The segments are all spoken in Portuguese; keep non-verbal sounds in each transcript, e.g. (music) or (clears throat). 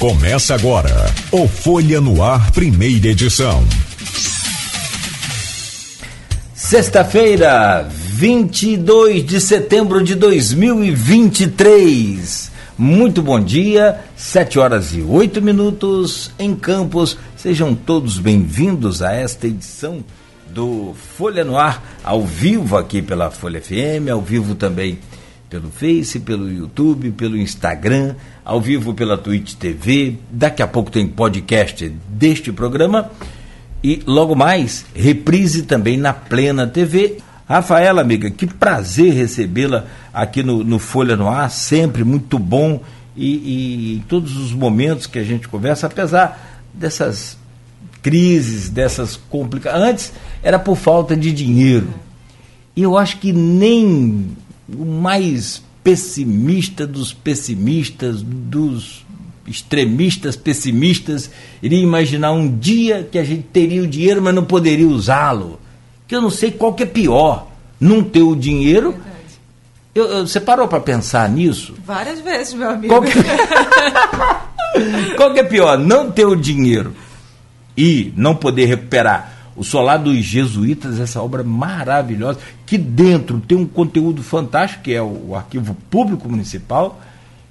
Começa agora o Folha no Ar, primeira edição. Sexta-feira, 22 de setembro de 2023. Muito bom dia, 7 horas e 8 minutos em Campos. Sejam todos bem-vindos a esta edição do Folha no Ar, ao vivo aqui pela Folha FM, ao vivo também pelo Face, pelo YouTube, pelo Instagram, ao vivo pela Twitch TV. Daqui a pouco tem podcast deste programa e logo mais reprise também na Plena TV. Rafaela, amiga, que prazer recebê-la aqui no, no, Folha no Ar, sempre muito bom e, e em todos os momentos que a gente conversa, apesar dessas crises, dessas complicações. Antes era por falta de dinheiro. E eu acho que nem o mais pessimista dos pessimistas, dos extremistas pessimistas, iria imaginar um dia que a gente teria o dinheiro, mas não poderia usá-lo. Que eu não sei qual que é pior, não ter o dinheiro. Eu, eu, você parou para pensar nisso? Várias vezes, meu amigo. Qual que... (laughs) qual que é pior, não ter o dinheiro e não poder recuperar o Solar dos Jesuítas, essa obra maravilhosa, que dentro tem um conteúdo fantástico, que é o, o arquivo público municipal,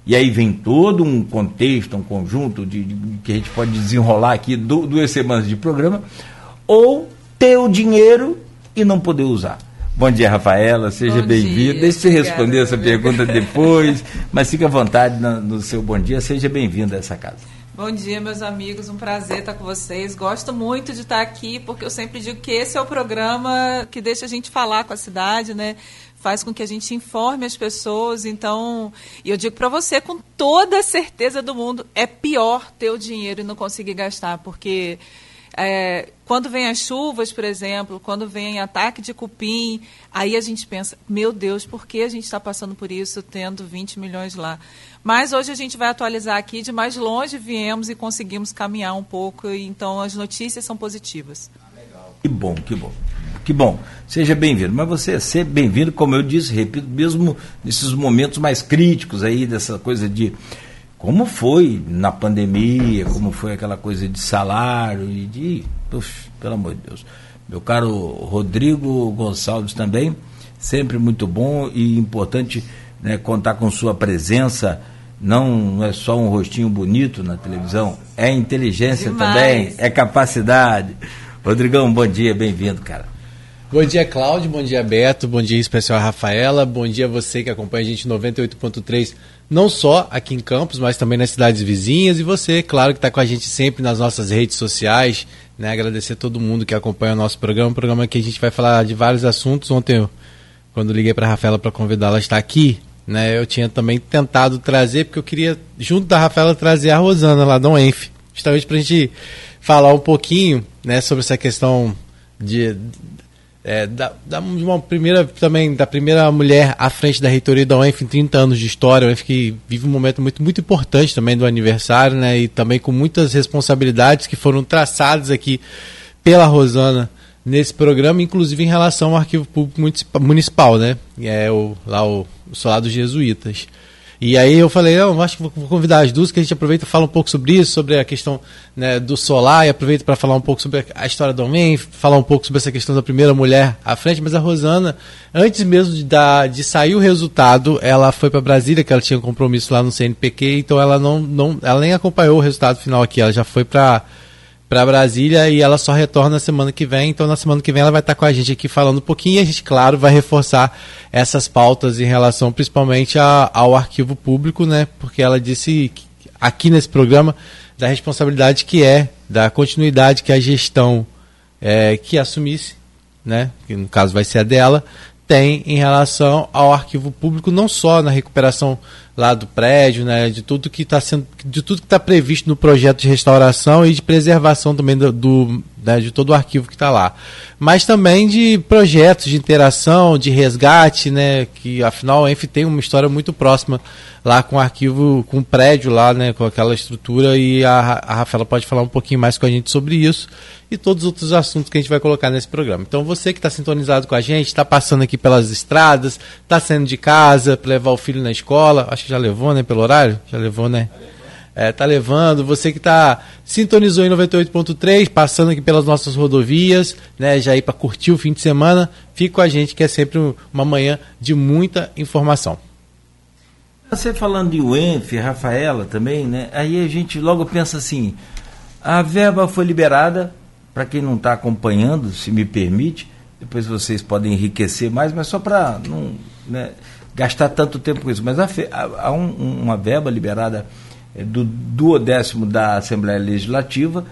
e aí vem todo um contexto, um conjunto de, de que a gente pode desenrolar aqui do, duas semanas de programa, ou ter o dinheiro e não poder usar. Bom dia, Rafaela, seja bem-vinda. Deixa eu responder essa pergunta depois, mas fique à vontade no, no seu bom dia, seja bem-vinda a essa casa. Bom dia, meus amigos. Um prazer estar com vocês. Gosto muito de estar aqui, porque eu sempre digo que esse é o programa que deixa a gente falar com a cidade, né? Faz com que a gente informe as pessoas. Então, e eu digo para você com toda a certeza do mundo, é pior ter o dinheiro e não conseguir gastar, porque é, quando vem as chuvas, por exemplo, quando vem ataque de cupim, aí a gente pensa, meu Deus, por que a gente está passando por isso tendo 20 milhões lá? Mas hoje a gente vai atualizar aqui, de mais longe viemos e conseguimos caminhar um pouco, então as notícias são positivas. Que bom, que bom. Que bom, seja bem-vindo. Mas você é sempre bem-vindo, como eu disse, repito, mesmo nesses momentos mais críticos aí, dessa coisa de como foi na pandemia, como foi aquela coisa de salário e de. Puxa, pelo amor de Deus. Meu caro Rodrigo Gonçalves também, sempre muito bom e importante né, contar com sua presença. Não é só um rostinho bonito na televisão, é inteligência Demais. também, é capacidade. Rodrigão, bom dia, bem-vindo, cara. Bom dia, Cláudio. Bom dia, Beto. Bom dia, especial Rafaela. Bom dia a você que acompanha a gente 98.3, não só aqui em Campos, mas também nas cidades vizinhas. E você, claro, que está com a gente sempre nas nossas redes sociais. Né? Agradecer a todo mundo que acompanha o nosso programa. Um programa que a gente vai falar de vários assuntos. Ontem, eu, quando liguei para a Rafaela para convidá-la a estar aqui, né, eu tinha também tentado trazer, porque eu queria, junto da Rafaela, trazer a Rosana lá do Enf, justamente para a gente falar um pouquinho né, sobre essa questão de, é, da, da, uma primeira também da primeira mulher à frente da reitoria da UENF em 30 anos de história, a UENF que vive um momento muito, muito importante também do aniversário, né, e também com muitas responsabilidades que foram traçadas aqui pela Rosana nesse programa, inclusive em relação ao arquivo público municipal, né, é o, lá o o solar dos jesuítas. E aí eu falei, não, acho que vou convidar as duas, que a gente aproveita e fala um pouco sobre isso, sobre a questão né, do solar, e aproveita para falar um pouco sobre a história do homem, falar um pouco sobre essa questão da primeira mulher à frente, mas a Rosana, antes mesmo de, dar, de sair o resultado, ela foi para Brasília, que ela tinha um compromisso lá no CNPq, então ela não, não ela nem acompanhou o resultado final aqui, ela já foi para para Brasília e ela só retorna na semana que vem. Então, na semana que vem, ela vai estar com a gente aqui falando um pouquinho e a gente, claro, vai reforçar essas pautas em relação principalmente a, ao arquivo público, né? Porque ela disse aqui nesse programa da responsabilidade que é, da continuidade que a gestão é, que assumisse, né? Que no caso vai ser a dela, tem em relação ao arquivo público, não só na recuperação lá do prédio, né, de tudo que está sendo, de tudo que está previsto no projeto de restauração e de preservação também do, do né, de todo o arquivo que está lá, mas também de projetos de interação, de resgate, né, que afinal a ENF tem uma história muito próxima lá com o arquivo, com o prédio lá, né, com aquela estrutura e a, a Rafaela pode falar um pouquinho mais com a gente sobre isso e todos os outros assuntos que a gente vai colocar nesse programa. Então você que está sintonizado com a gente, está passando aqui pelas estradas, está saindo de casa para levar o filho na escola, acho que já levou, né, pelo horário? Já levou, né? é, tá levando, você que está sintonizou em 98.3, passando aqui pelas nossas rodovias, né, já ir para curtir o fim de semana, fique com a gente que é sempre uma manhã de muita informação. Você falando de UENF, Rafaela também, né? Aí a gente logo pensa assim, a verba foi liberada, para quem não está acompanhando, se me permite, depois vocês podem enriquecer mais, mas só para não né, gastar tanto tempo com isso. Mas há, há um, uma verba liberada é, do duodécimo da Assembleia Legislativa,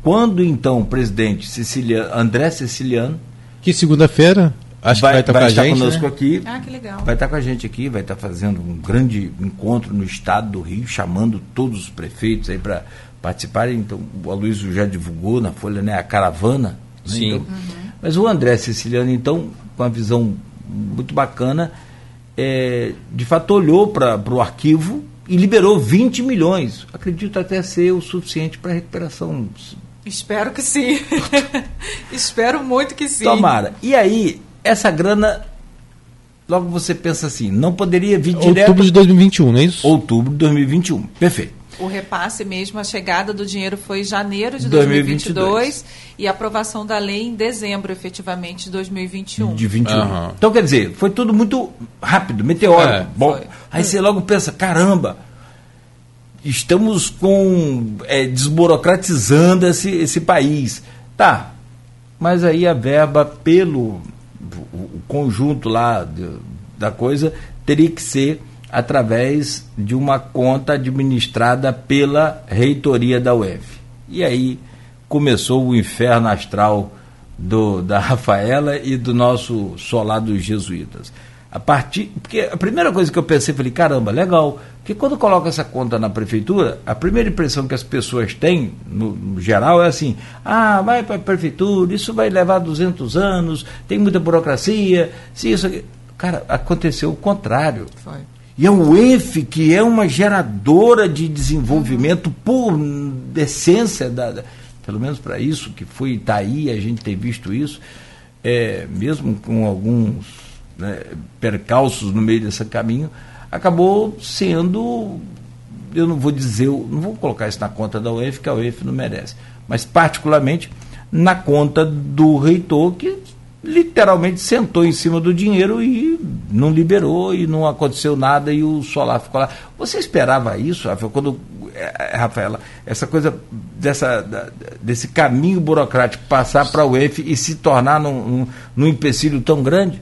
quando então o presidente Siciliano, André Siciliano. Que segunda-feira? Acho vai, que vai estar, vai com, estar gente, conosco né? aqui. Ah, que legal. Vai estar com a gente aqui, vai estar fazendo um grande encontro no estado do Rio, chamando todos os prefeitos aí para participarem. Então, o Aloysio já divulgou na Folha né, a caravana. Né? Sim. Então, uhum. Mas o André Siciliano, então, com uma visão muito bacana, é, de fato olhou para o arquivo e liberou 20 milhões. Acredito até ser o suficiente para a recuperação. Espero que sim. (laughs) Espero muito que sim. Tomara. E aí, essa grana, logo você pensa assim, não poderia vir direto. Outubro de 2021, não é isso? Outubro de 2021. Perfeito. O repasse mesmo, a chegada do dinheiro foi em janeiro de 2022, 2022 e a aprovação da lei em dezembro, efetivamente, de 2021. De 21. Uhum. Então, quer dizer, foi tudo muito rápido, meteórico. É, Bom, foi. aí você logo pensa, caramba, estamos com é, desburocratizando esse, esse país. Tá, mas aí a verba pelo o conjunto lá de, da coisa teria que ser através de uma conta administrada pela reitoria da UF. E aí começou o inferno astral do, da (laughs) Rafaela e do nosso solar dos jesuítas. A partir, porque a primeira coisa que eu pensei, falei, caramba, legal, porque quando coloca essa conta na prefeitura, a primeira impressão que as pessoas têm, no, no geral, é assim, ah, vai para a prefeitura, isso vai levar 200 anos, tem muita burocracia, se isso... Cara, aconteceu o contrário. Foi. E a UEF, que é uma geradora de desenvolvimento por essência, da, pelo menos para isso que foi Itaí, a gente tem visto isso, é, mesmo com alguns né, percalços no meio desse caminho, acabou sendo, eu não vou dizer, não vou colocar isso na conta da UEF, que a UEF não merece, mas particularmente na conta do reitor, que literalmente sentou em cima do dinheiro e não liberou e não aconteceu nada e o solar ficou lá. Você esperava isso, Rafael, quando é, Rafaela, essa coisa dessa, desse caminho burocrático passar para a UEF e se tornar num, num, num empecilho tão grande?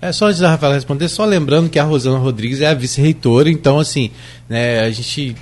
É só antes da Rafaela responder, só lembrando que a Rosana Rodrigues é a vice-reitora, então assim, né, a gente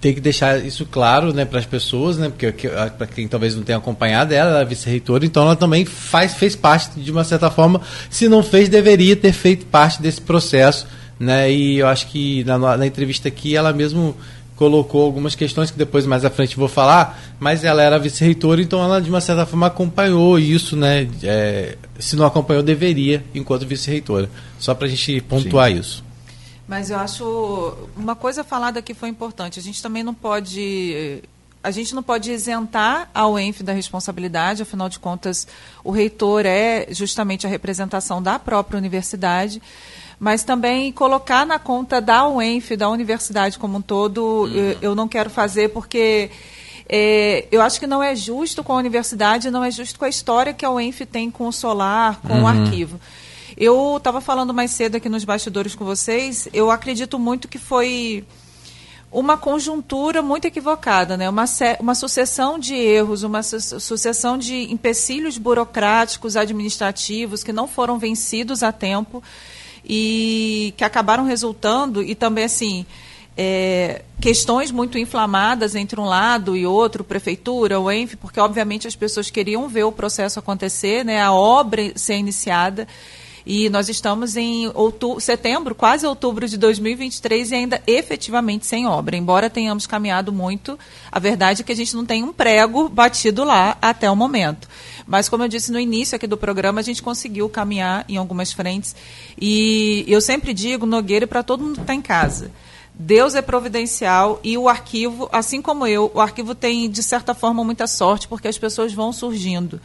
tem que deixar isso claro né, para as pessoas, né, porque para quem talvez não tenha acompanhado, ela é vice-reitora, então ela também faz, fez parte, de uma certa forma, se não fez, deveria ter feito parte desse processo. Né, e eu acho que na, na entrevista aqui ela mesmo colocou algumas questões que depois mais à frente vou falar, mas ela era vice-reitora, então ela de uma certa forma acompanhou isso, né? É, se não acompanhou, deveria, enquanto vice-reitora. Só para a gente pontuar Sim. isso. Mas eu acho uma coisa falada aqui foi importante. A gente também não pode a gente não pode isentar a UENF da responsabilidade, afinal de contas, o reitor é justamente a representação da própria universidade, mas também colocar na conta da UENF, da universidade como um todo, uhum. eu, eu, não quero fazer porque é, eu acho que não é justo com a universidade, não é justo com a história que a UENF tem com o solar, com uhum. o arquivo. Eu estava falando mais cedo aqui nos bastidores com vocês, eu acredito muito que foi uma conjuntura muito equivocada, né? uma, uma sucessão de erros, uma su sucessão de empecilhos burocráticos, administrativos, que não foram vencidos a tempo e que acabaram resultando, e também assim. É, questões muito inflamadas entre um lado e outro, prefeitura, o ENF, porque obviamente as pessoas queriam ver o processo acontecer, né, a obra ser iniciada. E nós estamos em outubro, setembro, quase outubro de 2023 e ainda efetivamente sem obra. Embora tenhamos caminhado muito, a verdade é que a gente não tem um prego batido lá até o momento. Mas, como eu disse no início aqui do programa, a gente conseguiu caminhar em algumas frentes. E eu sempre digo, Nogueira, para todo mundo que está em casa. Deus é providencial e o arquivo, assim como eu, o arquivo tem, de certa forma, muita sorte, porque as pessoas vão surgindo.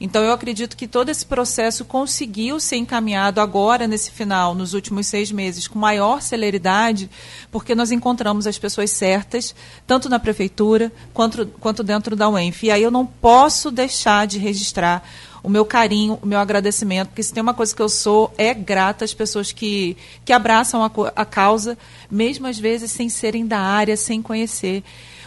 Então, eu acredito que todo esse processo conseguiu ser encaminhado agora, nesse final, nos últimos seis meses, com maior celeridade, porque nós encontramos as pessoas certas, tanto na prefeitura quanto, quanto dentro da UENF. E aí eu não posso deixar de registrar o meu carinho, o meu agradecimento, porque se tem uma coisa que eu sou, é grata às pessoas que, que abraçam a, a causa, mesmo às vezes sem serem da área, sem conhecer.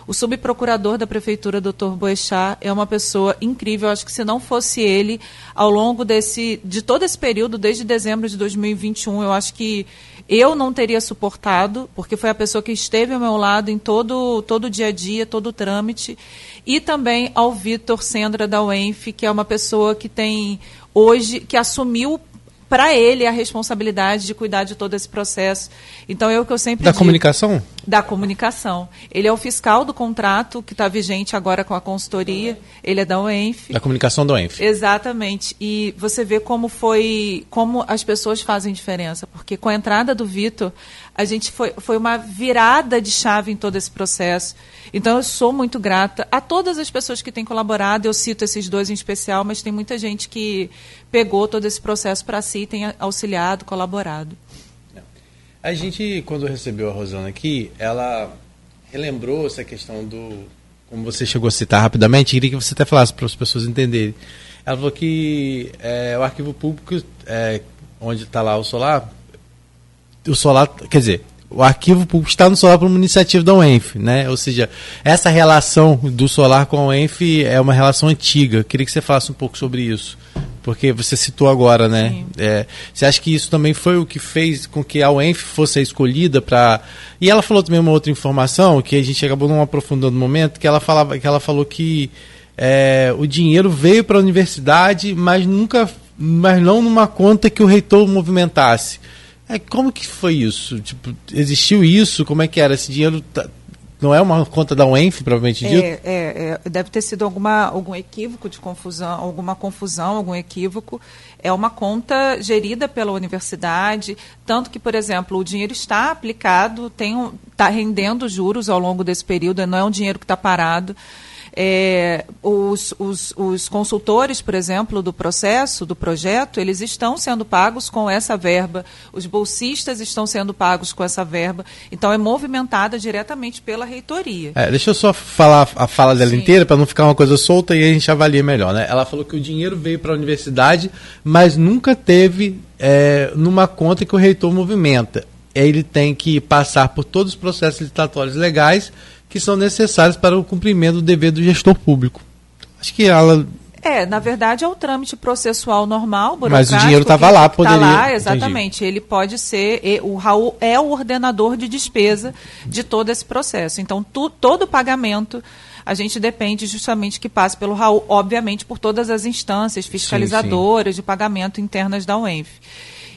O subprocurador da prefeitura, doutor Boechat, é uma pessoa incrível. Acho que se não fosse ele, ao longo desse, de todo esse período, desde dezembro de 2021, eu acho que eu não teria suportado, porque foi a pessoa que esteve ao meu lado em todo, todo o dia a dia, todo o trâmite. E também ao Vitor Sendra da UENF, que é uma pessoa que tem hoje, que assumiu para ele a responsabilidade de cuidar de todo esse processo. Então, é o que eu sempre Da digo, comunicação? Da comunicação. Ele é o fiscal do contrato que está vigente agora com a consultoria. Ele é da UENF. Da comunicação da UENF. Exatamente. E você vê como foi, como as pessoas fazem diferença. Porque com a entrada do Vitor, a gente foi, foi uma virada de chave em todo esse processo. Então, eu sou muito grata a todas as pessoas que têm colaborado. Eu cito esses dois em especial, mas tem muita gente que pegou todo esse processo para si, tem auxiliado, colaborado. A gente, quando recebeu a Rosana aqui, ela relembrou essa questão do. Como você chegou a citar rapidamente, queria que você até falasse para as pessoas entenderem. Ela falou que é, o arquivo público, é, onde está lá o solar, o solar, quer dizer, o arquivo público está no solar por uma iniciativa da UENF, né? Ou seja, essa relação do solar com a UENF é uma relação antiga. Queria que você falasse um pouco sobre isso. Porque você citou agora, né? É, você acha que isso também foi o que fez com que a UENF fosse a escolhida para. E ela falou também uma outra informação que a gente acabou não aprofundando no momento, que ela falava, que ela falou que é, o dinheiro veio para a universidade, mas nunca, mas não numa conta que o reitor movimentasse. É, como que foi isso? Tipo, existiu isso? Como é que era? Esse dinheiro tá, não é uma conta da UENF, provavelmente dito? É, é, é, deve ter sido alguma, algum equívoco de confusão, alguma confusão, algum equívoco. É uma conta gerida pela universidade, tanto que, por exemplo, o dinheiro está aplicado, está um, tá rendendo juros ao longo desse período, não é um dinheiro que está parado. É, os, os, os, consultores, por exemplo, do processo, do projeto, eles estão sendo pagos com essa verba, os bolsistas estão sendo pagos com essa verba, então é movimentada diretamente pela reitoria. É, deixa eu só falar a fala dela Sim. inteira para não ficar uma coisa solta e a gente avalia melhor. Né? Ela falou que o dinheiro veio para a universidade, mas nunca teve é, numa conta que o reitor movimenta. Ele tem que passar por todos os processos licitatórios legais que são necessárias para o cumprimento do dever do gestor público. Acho que ela é, na verdade é o trâmite processual normal, Mas o dinheiro estava lá, poderia. Tá lá, exatamente. Entendi. Ele pode ser, o Raul é o ordenador de despesa de todo esse processo. Então, tu, todo pagamento a gente depende justamente que passe pelo Raul, obviamente por todas as instâncias fiscalizadoras sim, sim. de pagamento internas da UENF.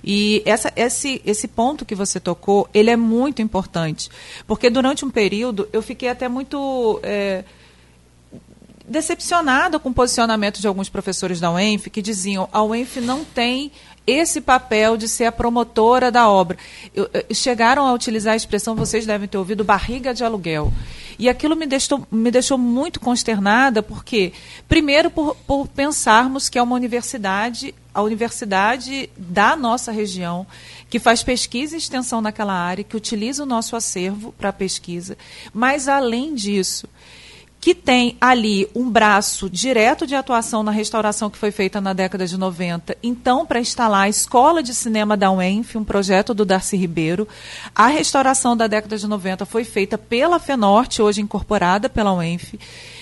E essa, esse, esse ponto que você tocou, ele é muito importante, porque durante um período eu fiquei até muito é, decepcionada com o posicionamento de alguns professores da UENF que diziam a UENF não tem esse papel de ser a promotora da obra. Eu, eu, chegaram a utilizar a expressão, vocês devem ter ouvido, barriga de aluguel. E aquilo me deixou, me deixou muito consternada, porque, primeiro, por, por pensarmos que é uma universidade a universidade da nossa região, que faz pesquisa e extensão naquela área, que utiliza o nosso acervo para pesquisa, mas além disso, que tem ali um braço direto de atuação na restauração que foi feita na década de 90, então para instalar a Escola de Cinema da UENF, um projeto do Darcy Ribeiro. A restauração da década de 90 foi feita pela FENORTE, hoje incorporada pela UENF.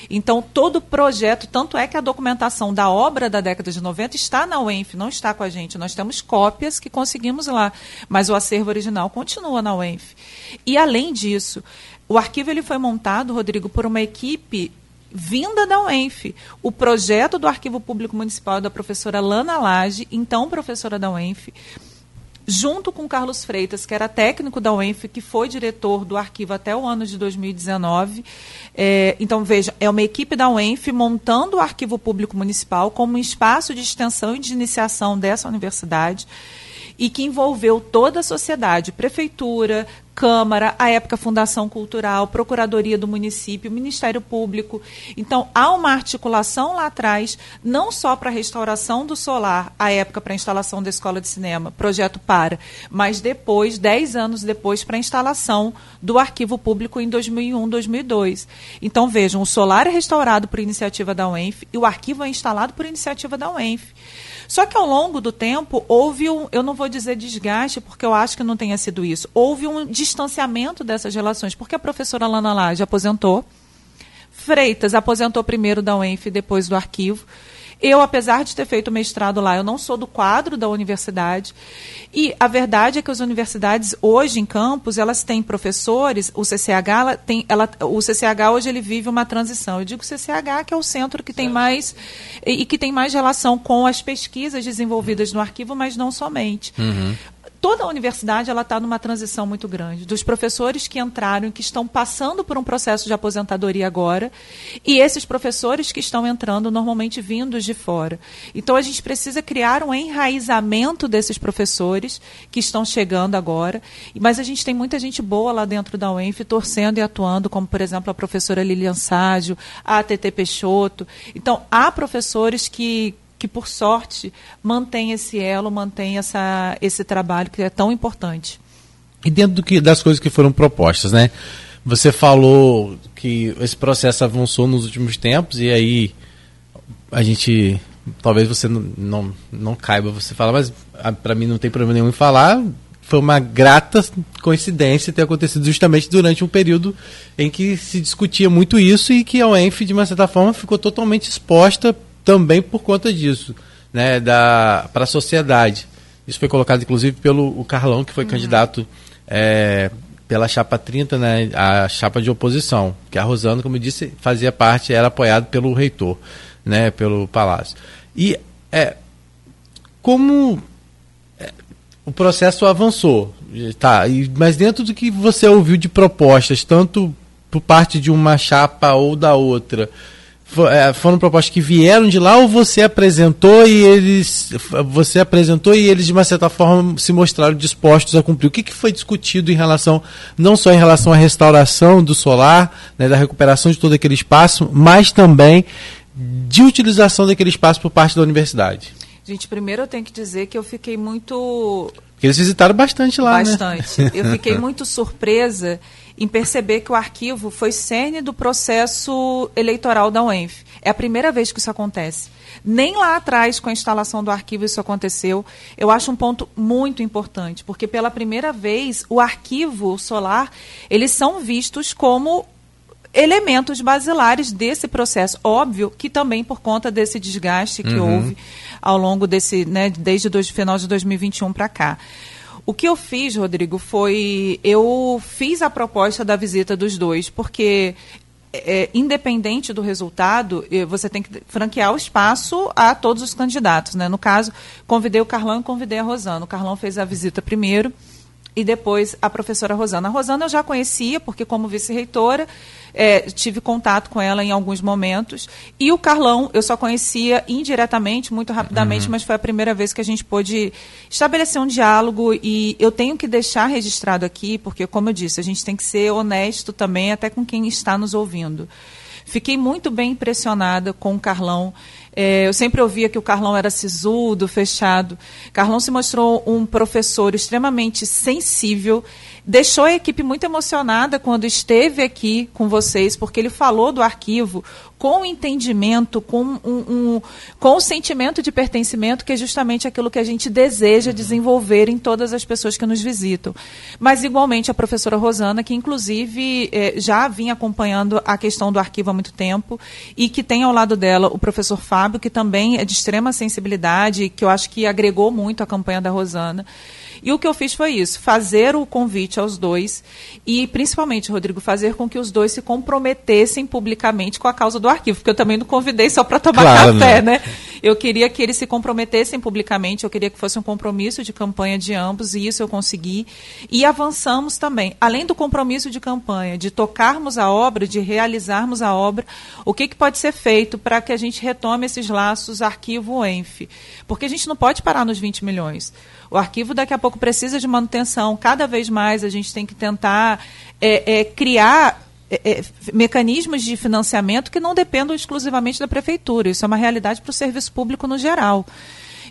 Então, todo o projeto, tanto é que a documentação da obra da década de 90 está na UENF, não está com a gente. Nós temos cópias que conseguimos lá, mas o acervo original continua na UENF. E, além disso, o arquivo ele foi montado, Rodrigo, por uma equipe vinda da UENF. O projeto do Arquivo Público Municipal é da professora Lana Lage, então professora da UENF, junto com Carlos Freitas, que era técnico da UENF, que foi diretor do arquivo até o ano de 2019. É, então, veja, é uma equipe da UENF montando o Arquivo Público Municipal como um espaço de extensão e de iniciação dessa universidade e que envolveu toda a sociedade, prefeitura, Câmara, a época Fundação Cultural, Procuradoria do Município, Ministério Público. Então, há uma articulação lá atrás, não só para a restauração do solar, a época para a instalação da escola de cinema, projeto para, mas depois, dez anos depois, para a instalação do arquivo público em 2001, 2002. Então, vejam, o solar é restaurado por iniciativa da UENF e o arquivo é instalado por iniciativa da UENF. Só que ao longo do tempo houve um, eu não vou dizer desgaste, porque eu acho que não tenha sido isso, houve um distanciamento dessas relações, porque a professora Lana Lage aposentou, Freitas aposentou primeiro da UENF e depois do arquivo. Eu, apesar de ter feito mestrado lá, eu não sou do quadro da universidade. E a verdade é que as universidades hoje em campus, elas têm professores, o CCH, ela tem, ela, o CCH hoje ele vive uma transição. Eu digo CCH que é o centro que tem mais e, e que tem mais relação com as pesquisas desenvolvidas no arquivo, mas não somente. Uhum toda a universidade ela está numa transição muito grande. Dos professores que entraram que estão passando por um processo de aposentadoria agora, e esses professores que estão entrando normalmente vindos de fora. Então a gente precisa criar um enraizamento desses professores que estão chegando agora. Mas a gente tem muita gente boa lá dentro da UENF torcendo e atuando, como por exemplo a professora Lilian Ságio, a TT Peixoto. Então há professores que que, por sorte, mantém esse elo, mantém essa, esse trabalho que é tão importante. E dentro que, das coisas que foram propostas, né? Você falou que esse processo avançou nos últimos tempos e aí a gente talvez você não, não, não caiba você falar, mas ah, para mim não tem problema nenhum em falar. Foi uma grata coincidência ter acontecido justamente durante um período em que se discutia muito isso e que a UENF, de uma certa forma, ficou totalmente exposta também por conta disso, né, para a sociedade. Isso foi colocado inclusive pelo o Carlão, que foi uhum. candidato é, pela chapa 30, né, a chapa de oposição, que a Rosana, como eu disse, fazia parte, era apoiado pelo reitor, né, pelo palácio. E é como é, o processo avançou, tá, e, mas dentro do que você ouviu de propostas, tanto por parte de uma chapa ou da outra, foram propostas que vieram de lá ou você apresentou e eles você apresentou e eles de uma certa forma se mostraram dispostos a cumprir? O que, que foi discutido em relação não só em relação à restauração do solar, né, da recuperação de todo aquele espaço, mas também de utilização daquele espaço por parte da universidade? Gente, primeiro eu tenho que dizer que eu fiquei muito eles visitaram bastante lá, né? Bastante. Né? Eu fiquei (laughs) muito surpresa em perceber que o arquivo foi cerne do processo eleitoral da UENF. É a primeira vez que isso acontece. Nem lá atrás, com a instalação do arquivo, isso aconteceu. Eu acho um ponto muito importante, porque pela primeira vez, o arquivo solar, eles são vistos como elementos basilares desse processo. Óbvio que também por conta desse desgaste que uhum. houve ao longo desse, né, desde o final de 2021 para cá. O que eu fiz, Rodrigo, foi eu fiz a proposta da visita dos dois, porque é, independente do resultado, você tem que franquear o espaço a todos os candidatos. Né? No caso, convidei o Carlão e convidei a Rosana. O Carlão fez a visita primeiro e depois a professora Rosana. A Rosana eu já conhecia, porque como vice-reitora, é, tive contato com ela em alguns momentos. E o Carlão eu só conhecia indiretamente, muito rapidamente, uhum. mas foi a primeira vez que a gente pôde estabelecer um diálogo. E eu tenho que deixar registrado aqui, porque, como eu disse, a gente tem que ser honesto também, até com quem está nos ouvindo. Fiquei muito bem impressionada com o Carlão. É, eu sempre ouvia que o Carlão era sisudo, fechado. Carlão se mostrou um professor extremamente sensível deixou a equipe muito emocionada quando esteve aqui com vocês, porque ele falou do arquivo com entendimento, com, um, um, com o sentimento de pertencimento, que é justamente aquilo que a gente deseja desenvolver em todas as pessoas que nos visitam. Mas, igualmente, a professora Rosana, que inclusive eh, já vinha acompanhando a questão do arquivo há muito tempo, e que tem ao lado dela o professor Fábio, que também é de extrema sensibilidade, que eu acho que agregou muito à campanha da Rosana. E o que eu fiz foi isso, fazer o convite aos dois e, principalmente, Rodrigo, fazer com que os dois se comprometessem publicamente com a causa do arquivo, porque eu também não convidei só para tomar claro, café, né? Eu queria que eles se comprometessem publicamente, eu queria que fosse um compromisso de campanha de ambos, e isso eu consegui. E avançamos também, além do compromisso de campanha, de tocarmos a obra, de realizarmos a obra, o que, que pode ser feito para que a gente retome esses laços arquivo-ENF? Porque a gente não pode parar nos 20 milhões. O arquivo daqui a pouco precisa de manutenção. Cada vez mais a gente tem que tentar é, é, criar é, é, mecanismos de financiamento que não dependam exclusivamente da prefeitura. Isso é uma realidade para o serviço público no geral.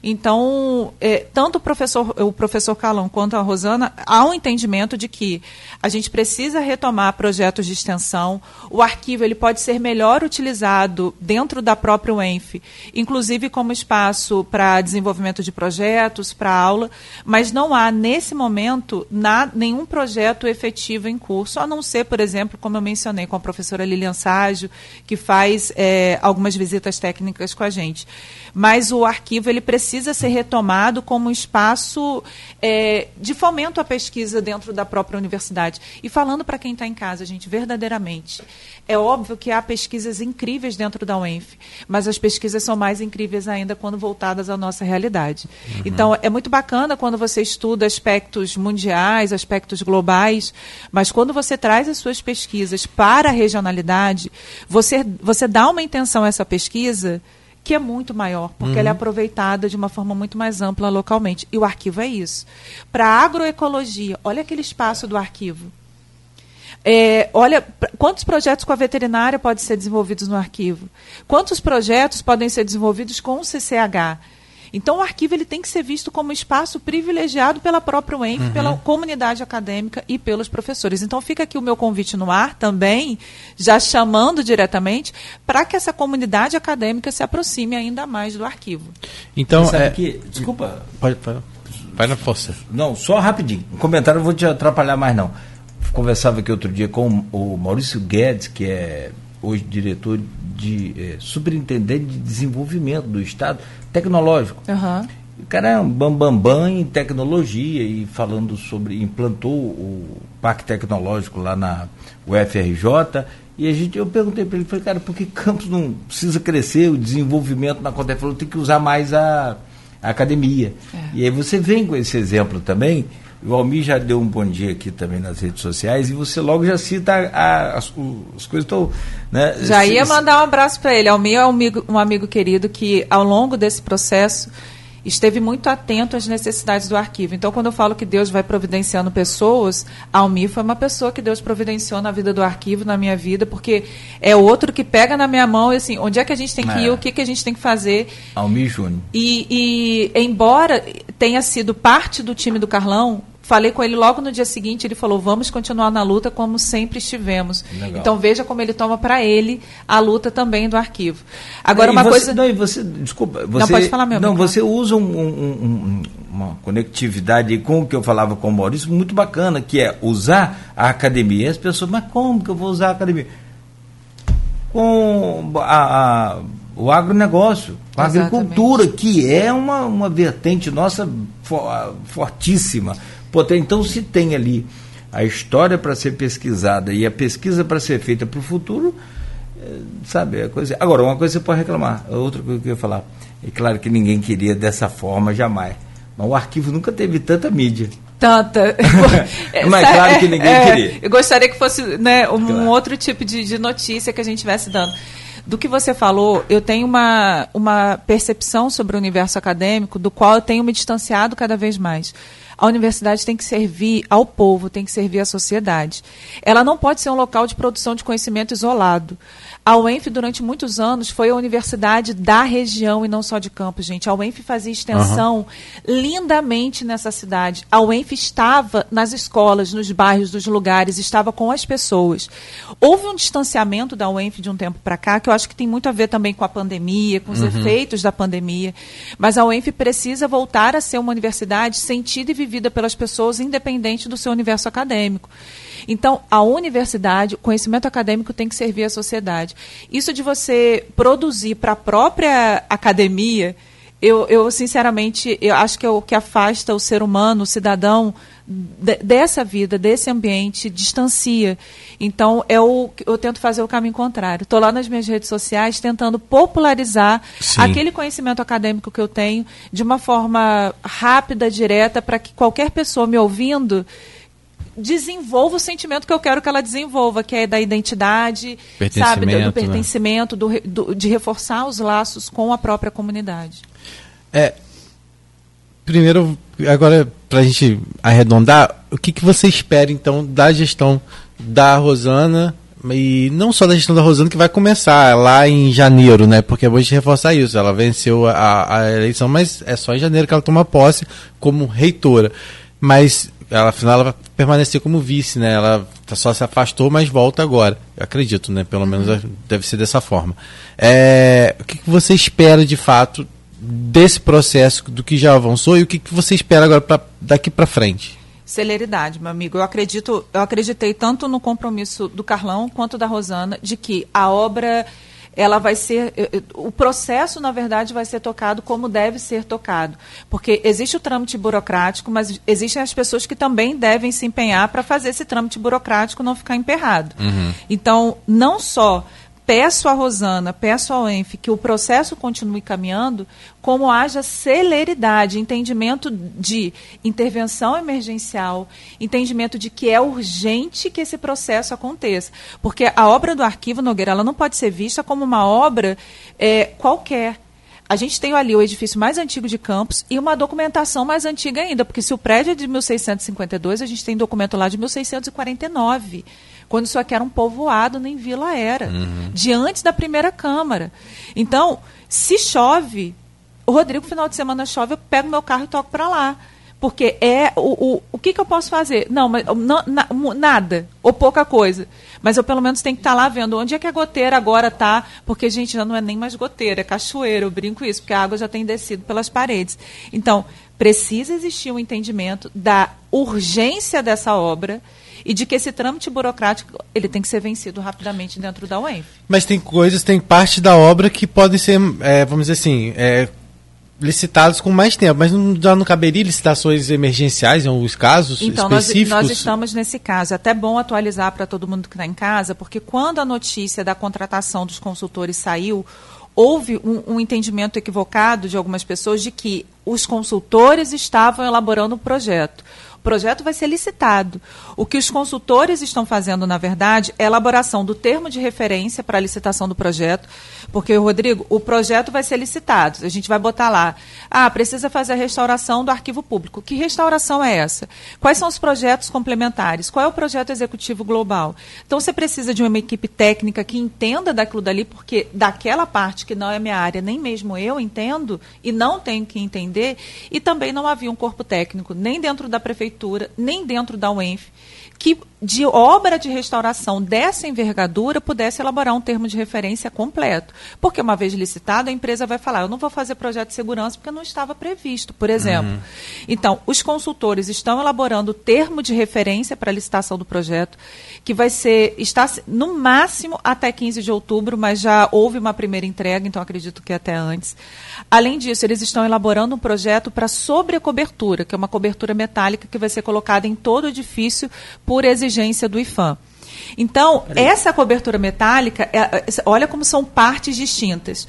Então, é, tanto o professor, o professor Calão quanto a Rosana, há um entendimento de que a gente precisa retomar projetos de extensão. O arquivo ele pode ser melhor utilizado dentro da própria UENF, inclusive como espaço para desenvolvimento de projetos, para aula, mas não há, nesse momento, na, nenhum projeto efetivo em curso, a não ser, por exemplo, como eu mencionei com a professora Lilian Ságio, que faz é, algumas visitas técnicas com a gente. Mas o arquivo ele precisa precisa ser retomado como um espaço é, de fomento à pesquisa dentro da própria universidade. E falando para quem está em casa, gente, verdadeiramente, é óbvio que há pesquisas incríveis dentro da UENF, mas as pesquisas são mais incríveis ainda quando voltadas à nossa realidade. Uhum. Então, é muito bacana quando você estuda aspectos mundiais, aspectos globais, mas quando você traz as suas pesquisas para a regionalidade, você, você dá uma intenção a essa pesquisa que é muito maior, porque uhum. ela é aproveitada de uma forma muito mais ampla localmente. E o arquivo é isso. Para a agroecologia, olha aquele espaço do arquivo. É, olha, quantos projetos com a veterinária podem ser desenvolvidos no arquivo? Quantos projetos podem ser desenvolvidos com o CCH? Então, o arquivo ele tem que ser visto como espaço privilegiado pela própria UENF, uhum. pela comunidade acadêmica e pelos professores. Então, fica aqui o meu convite no ar também, já chamando diretamente, para que essa comunidade acadêmica se aproxime ainda mais do arquivo. Então, é... que, desculpa. Pode, pode, vai na força. Não, só rapidinho. Um comentário não vou te atrapalhar mais, não. Conversava aqui outro dia com o Maurício Guedes, que é hoje diretor de é, superintendente de desenvolvimento do Estado tecnológico. Uhum. O cara é um bambambam bam, bam em tecnologia e falando sobre. implantou o Parque Tecnológico lá na UFRJ. E a gente, eu perguntei para ele, falei, cara, por que Campos não precisa crescer, o desenvolvimento na conta? Ele falou, tem que usar mais a, a academia. É. E aí você vem com esse exemplo também, o Almir já deu um bom dia aqui também nas redes sociais e você logo já cita a, a, as, as, coisas estão. Né, já ia mandar um abraço para ele. Almir é um amigo, um amigo querido que, ao longo desse processo, esteve muito atento às necessidades do arquivo. Então, quando eu falo que Deus vai providenciando pessoas, Almir foi uma pessoa que Deus providenciou na vida do arquivo, na minha vida, porque é outro que pega na minha mão e assim, onde é que a gente tem que é. ir, o que, que a gente tem que fazer. Almir Júnior. E, e, embora tenha sido parte do time do Carlão, Falei com ele logo no dia seguinte, ele falou: vamos continuar na luta como sempre estivemos. Legal. Então veja como ele toma para ele a luta também do arquivo. Agora, uma você, coisa. Não, e você, desculpa, você, não pode falar meu Não, você usa um, um, um, uma conectividade com o que eu falava com o Maurício muito bacana, que é usar a academia. As pessoas, mas como que eu vou usar a academia? Com a, a o agronegócio, a agricultura, que é uma, uma vertente nossa fortíssima. Então, se tem ali a história para ser pesquisada e a pesquisa para ser feita para o futuro, é, sabe, é coisa. Agora, uma coisa você pode reclamar, outra coisa que eu ia falar. É claro que ninguém queria dessa forma jamais. Mas o arquivo nunca teve tanta mídia. Tanta. (laughs) (laughs) Mas claro que ninguém é, queria. Eu gostaria que fosse né, um claro. outro tipo de, de notícia que a gente estivesse dando. Do que você falou, eu tenho uma, uma percepção sobre o universo acadêmico do qual eu tenho me distanciado cada vez mais. A universidade tem que servir ao povo, tem que servir à sociedade. Ela não pode ser um local de produção de conhecimento isolado. A UENF, durante muitos anos, foi a universidade da região e não só de Campos, gente. A UENF fazia extensão uhum. lindamente nessa cidade. A UENF estava nas escolas, nos bairros, nos lugares, estava com as pessoas. Houve um distanciamento da UENF de um tempo para cá, que eu acho que tem muito a ver também com a pandemia, com os uhum. efeitos da pandemia. Mas a UENF precisa voltar a ser uma universidade sentida e vivida pelas pessoas, independente do seu universo acadêmico. Então, a universidade, o conhecimento acadêmico tem que servir à sociedade. Isso de você produzir para a própria academia, eu, eu, sinceramente, eu acho que é o que afasta o ser humano, o cidadão, de, dessa vida, desse ambiente, distancia. Então, eu, eu tento fazer o caminho contrário. Estou lá nas minhas redes sociais tentando popularizar Sim. aquele conhecimento acadêmico que eu tenho de uma forma rápida, direta, para que qualquer pessoa me ouvindo desenvolva o sentimento que eu quero que ela desenvolva, que é da identidade, sabe, do, do pertencimento, né? do, do, de reforçar os laços com a própria comunidade. É, primeiro, agora, para a gente arredondar, o que, que você espera, então, da gestão da Rosana e não só da gestão da Rosana que vai começar lá em janeiro, né? Porque vou te reforçar isso. Ela venceu a, a, eleição, mas é só em janeiro que ela toma posse como reitora. Mas ela, afinal ela vai permanecer como vice, né? Ela só se afastou, mas volta agora. Eu acredito, né? Pelo menos uhum. deve ser dessa forma. É, o que, que você espera de fato desse processo, do que já avançou e o que, que você espera agora pra, daqui para frente? celeridade, meu amigo. Eu acredito, eu acreditei tanto no compromisso do Carlão quanto da Rosana de que a obra ela vai ser o processo na verdade vai ser tocado como deve ser tocado porque existe o trâmite burocrático mas existem as pessoas que também devem se empenhar para fazer esse trâmite burocrático não ficar emperrado uhum. então não só peço à Rosana, peço ao ENF que o processo continue caminhando, como haja celeridade, entendimento de intervenção emergencial, entendimento de que é urgente que esse processo aconteça. Porque a obra do arquivo Nogueira ela não pode ser vista como uma obra é, qualquer. A gente tem ali o edifício mais antigo de Campos e uma documentação mais antiga ainda, porque se o prédio é de 1652, a gente tem documento lá de 1649 quando isso aqui era um povoado, nem vila era, uhum. de antes da primeira Câmara. Então, se chove, o Rodrigo, final de semana chove, eu pego meu carro e toco para lá. Porque é o, o, o que, que eu posso fazer? Não, mas não, na, nada, ou pouca coisa. Mas eu pelo menos tenho que estar tá lá vendo onde é que a goteira agora está, porque, gente, já não é nem mais goteira, é cachoeira, eu brinco isso, porque a água já tem descido pelas paredes. Então, precisa existir um entendimento da urgência dessa obra e de que esse trâmite burocrático ele tem que ser vencido rapidamente dentro da UENF. Mas tem coisas, tem parte da obra que podem ser, é, vamos dizer assim, é, licitados com mais tempo, mas não, já não caberia licitações emergenciais em alguns casos então, específicos? Nós, nós estamos nesse caso. É até bom atualizar para todo mundo que está em casa, porque quando a notícia da contratação dos consultores saiu, houve um, um, entendimento equivocado de algumas pessoas de que os consultores estavam elaborando o projeto projeto vai ser licitado. O que os consultores estão fazendo, na verdade, é elaboração do termo de referência para a licitação do projeto, porque, Rodrigo, o projeto vai ser licitado. A gente vai botar lá, ah, precisa fazer a restauração do arquivo público. Que restauração é essa? Quais são os projetos complementares? Qual é o projeto executivo global? Então, você precisa de uma equipe técnica que entenda daquilo dali, porque daquela parte que não é minha área, nem mesmo eu entendo e não tenho que entender, e também não havia um corpo técnico, nem dentro da prefeitura, prefeitura, nem dentro da UENF, que de obra de restauração dessa envergadura pudesse elaborar um termo de referência completo. Porque uma vez licitado, a empresa vai falar, eu não vou fazer projeto de segurança porque não estava previsto, por exemplo. Uhum. Então, os consultores estão elaborando o termo de referência para a licitação do projeto, que vai ser, está no máximo até 15 de outubro, mas já houve uma primeira entrega, então acredito que até antes. Além disso, eles estão elaborando um projeto para sobrecobertura, que é uma cobertura metálica que vai ser colocada em todo o edifício por exigência do IFAM. Então, essa cobertura metálica, é, é, olha como são partes distintas.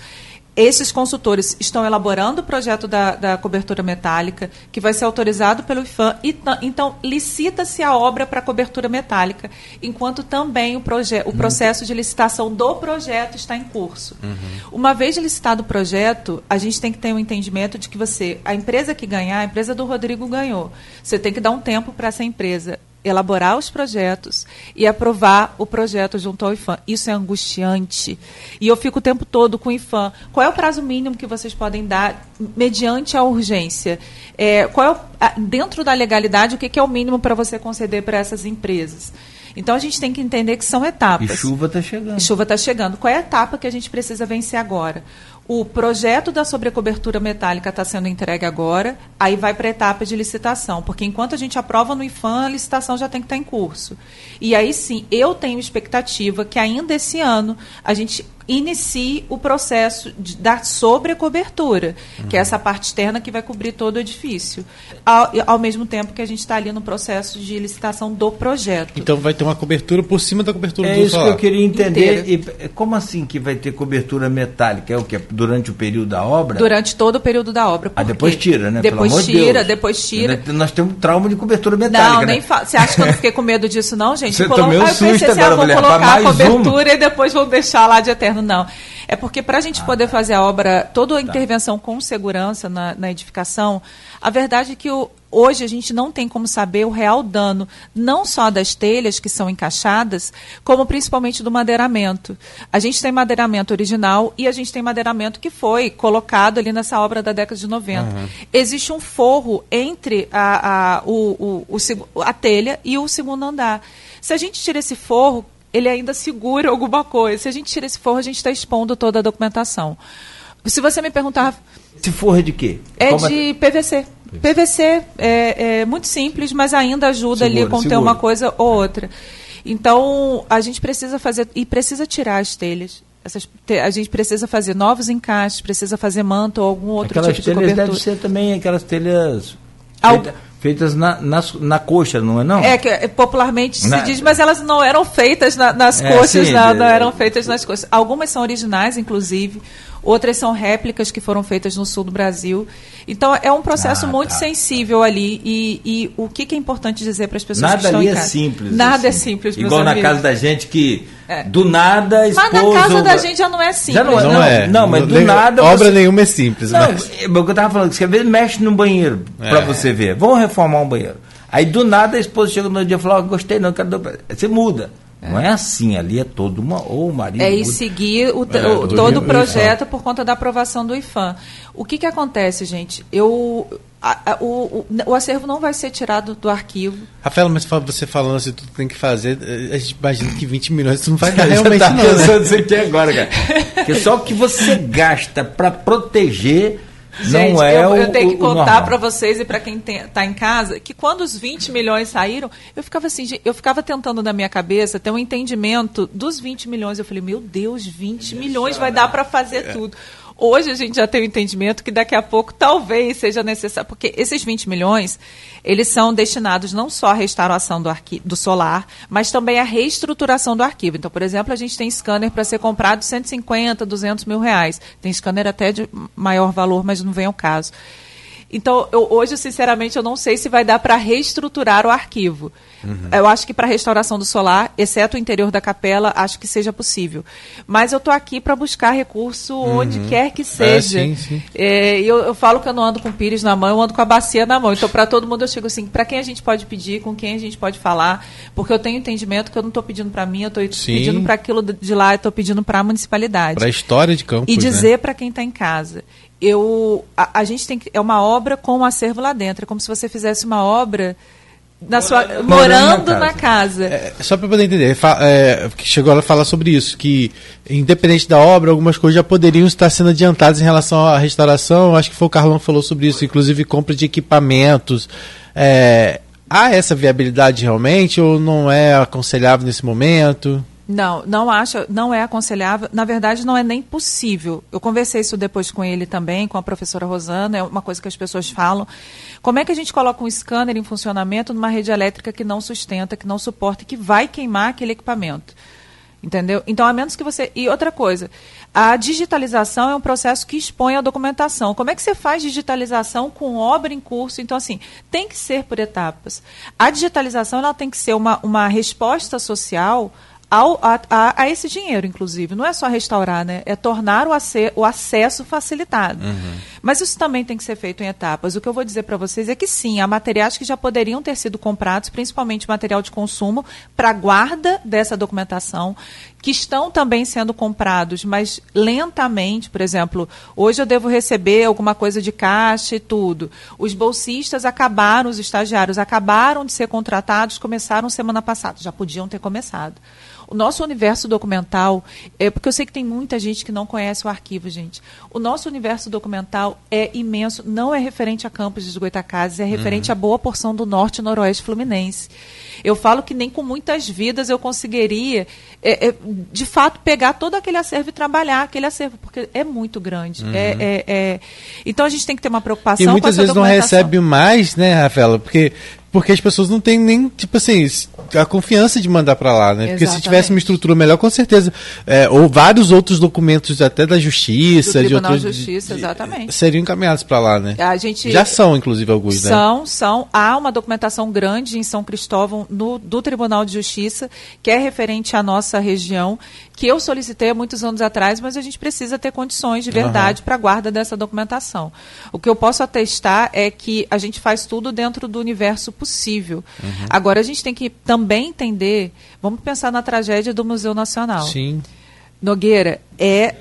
Esses consultores estão elaborando o projeto da, da, cobertura metálica, que vai ser autorizado pelo IFAM, e então licita-se a obra para cobertura metálica, enquanto também o, o uhum. processo de licitação do projeto está em curso. Uhum. Uma vez licitado o projeto, a gente tem que ter um entendimento de que você, a empresa que ganhar, a empresa do Rodrigo ganhou. Você tem que dar um tempo para essa empresa elaborar os projetos e aprovar o projeto junto ao IFAM. Isso é angustiante. E eu fico o tempo todo com o IFAM. Qual é o prazo mínimo que vocês podem dar mediante a urgência? É, qual é o, dentro da legalidade, o que é o mínimo para você conceder para essas empresas? Então a gente tem que entender que são etapas. E chuva está chegando. chuva está chegando. Qual é a etapa que a gente precisa vencer agora? O projeto da sobrecobertura metálica está sendo entregue agora, aí vai para a etapa de licitação, porque enquanto a gente aprova no IFAM, a licitação já tem que estar tá em curso. E aí sim, eu tenho expectativa que ainda esse ano a gente inicie o processo de, da sobrecobertura, uhum. que é essa parte externa que vai cobrir todo o edifício, ao, ao mesmo tempo que a gente está ali no processo de licitação do projeto. Então vai ter uma cobertura por cima da cobertura é do É isso que eu queria entender. E, como assim que vai ter cobertura metálica? É o que? Durante o período da obra? Durante todo o período da obra. Ah, depois tira, né? Depois tira, de depois tira. Nós temos trauma de cobertura metálica. Não, né? nem fa... Você acha que eu não fiquei com medo disso, não, gente? Você Colo... tomou um susto eu pensei assim, ah, vou colocar a cobertura uma. e depois vou deixar lá de eterno inferno, não. É porque para a gente ah, poder fazer a obra, toda a tá. intervenção com segurança na, na edificação, a verdade é que o, hoje a gente não tem como saber o real dano, não só das telhas que são encaixadas, como principalmente do madeiramento. A gente tem madeiramento original e a gente tem madeiramento que foi colocado ali nessa obra da década de 90. Uhum. Existe um forro entre a, a, o, o, o, a telha e o segundo andar. Se a gente tira esse forro, ele ainda segura alguma coisa. Se a gente tira esse forro, a gente está expondo toda a documentação. Se você me perguntar. Esse forro é de quê? É Como de é? PVC. PVC é, é, muito simples, mas ainda ajuda segura, ali a conter segura. uma coisa ou outra. Então, a gente precisa fazer. E precisa tirar as telhas. Essas, a gente precisa fazer novos encaixes, precisa fazer manto ou algum outro aquelas tipo de cobertura. Aquelas telhas devem ser também aquelas telhas... Feita, feitas na, na, na, coxa, não é não? É, que é, popularmente na... se diz, mas elas não eram feitas na, nas é, coxas, sim, não, não eram feitas nas coxas. Algumas são originais, inclusive, outras são réplicas que foram feitas no sul do Brasil. Então é um processo ah, muito tá, sensível tá. ali e, e, o que, que, é importante dizer para as pessoas nada que estão ali em é simples. Nada é assim. é simples. Igual na casa da gente que é. do nada esposo... Mas na casa da gente já não é simples. Já não, não, não é. Não, mas do nada obra você... nenhuma é simples. Não, mas... é o que eu tava falando, que às vezes mexe no banheiro é. para você ver. Vamos reformar um banheiro. Aí do nada a esposa chega no dia e fala: oh, gostei não, quero. Você muda. É. Não é assim, ali é todo uma. Ou o marido. É e seguir o, é, o, todo o projeto por conta da aprovação do IFAM. O que, que acontece, gente? Eu. A, a, o, o, acervo não vai ser tirado do arquivo. Rafael, mas você falando assim, tudo tem que fazer, a gente imagina que 20 milhões não vai (laughs) dar realmente tá não. pensando isso aqui agora, cara. Porque só o que você gasta para proteger Gente, não é eu, eu tenho que contar para vocês e para quem está em casa que quando os 20 milhões saíram, eu ficava assim, eu ficava tentando na minha cabeça ter um entendimento dos 20 milhões. Eu falei, meu Deus, 20 milhões vai dar para fazer é. Hoje a gente já tem o entendimento que daqui a pouco talvez seja necessário, porque esses 20 milhões, eles são destinados não só à restauração do, do solar, mas também à reestruturação do arquivo. Então, por exemplo, a gente tem scanner para ser comprado de 150, 200 mil reais. Tem scanner até de maior valor, mas não vem ao caso. Então, eu, hoje, sinceramente, eu não sei se vai dar para reestruturar o arquivo. Uhum. Eu acho que para a restauração do solar, exceto o interior da capela, acho que seja possível. Mas eu estou aqui para buscar recurso uhum. onde quer que é, seja. É, sim, sim. É, eu, eu, falo que eu não ando com pires na mão, eu ando com a bacia na mão. Então, para todo mundo, eu chego assim: para quem a gente pode pedir, com quem a gente pode falar, porque eu tenho entendimento que eu não estou pedindo para mim, eu estou pedindo para aquilo de lá, eu estou pedindo para a municipalidade. Para a história de campo. E né? dizer né? para quem está em casa eu a, a, gente tem que, é uma obra com um acervo lá dentro, é como se você fizesse uma obra na sua, morando, morando na casa. Na casa. É, só para poder entender, é, chegou a falar sobre isso, que independente da obra, algumas coisas já poderiam estar sendo adiantadas em relação à restauração. Acho que foi o Carlão que falou sobre isso, inclusive compra de equipamentos. É, há essa viabilidade realmente ou não é aconselhável nesse momento? Não, não acho, não é aconselhável. Na verdade, não é nem possível. Eu conversei isso depois com ele também, com a professora Rosana, é uma coisa que as pessoas falam. Como é que a gente coloca um scanner em funcionamento numa rede elétrica que não sustenta, que não suporta, que vai queimar aquele equipamento? Entendeu? Então, a menos que você. E outra coisa, a digitalização é um processo que expõe a documentação. Como é que você faz digitalização com obra em curso? Então, assim, tem que ser por etapas. A digitalização ela tem que ser uma, uma resposta social ao, a, a, a, esse dinheiro, inclusive. Não é só restaurar, né? É tornar o, ace, o acesso facilitado. Uhum. Mas isso também tem que ser feito em etapas. O que eu vou dizer para vocês é que sim, há materiais que já poderiam ter sido comprados, principalmente material de consumo, para guarda dessa documentação, que estão também sendo comprados, mas lentamente. Por exemplo, hoje eu devo receber alguma coisa de caixa e tudo. Os bolsistas acabaram, os estagiários acabaram de ser contratados, começaram semana passada. Já podiam ter começado. O nosso universo documental, é porque eu sei que tem muita gente que não conhece o arquivo, gente. O nosso universo documental é imenso, não é referente a Campos de Goitacazes, é referente uhum. a boa porção do norte e noroeste fluminense. Eu falo que nem com muitas vidas eu conseguiria, é, é, de fato, pegar todo aquele acervo e trabalhar aquele acervo, porque é muito grande. Uhum. É, é, é. então a gente tem que ter uma preocupação. E muitas vezes não recebe mais, né, Rafaela? Porque porque as pessoas não têm nem, tipo assim, a confiança de mandar para lá, né? Porque se tivesse uma estrutura melhor, com certeza, é, ou vários outros documentos até da justiça, Do de outros, de Justiça, exatamente. seriam encaminhados para lá, né? A gente já são, inclusive, alguns, são, né? São, são. Há uma documentação grande em São Cristóvão no, do Tribunal de Justiça que é referente à nossa região, que eu solicitei há muitos anos atrás, mas a gente precisa ter condições de verdade uhum. para a guarda dessa documentação. O que eu posso atestar é que a gente faz tudo dentro do universo possível. Uhum. Agora, a gente tem que também entender, vamos pensar na tragédia do Museu Nacional. Sim. Nogueira, é,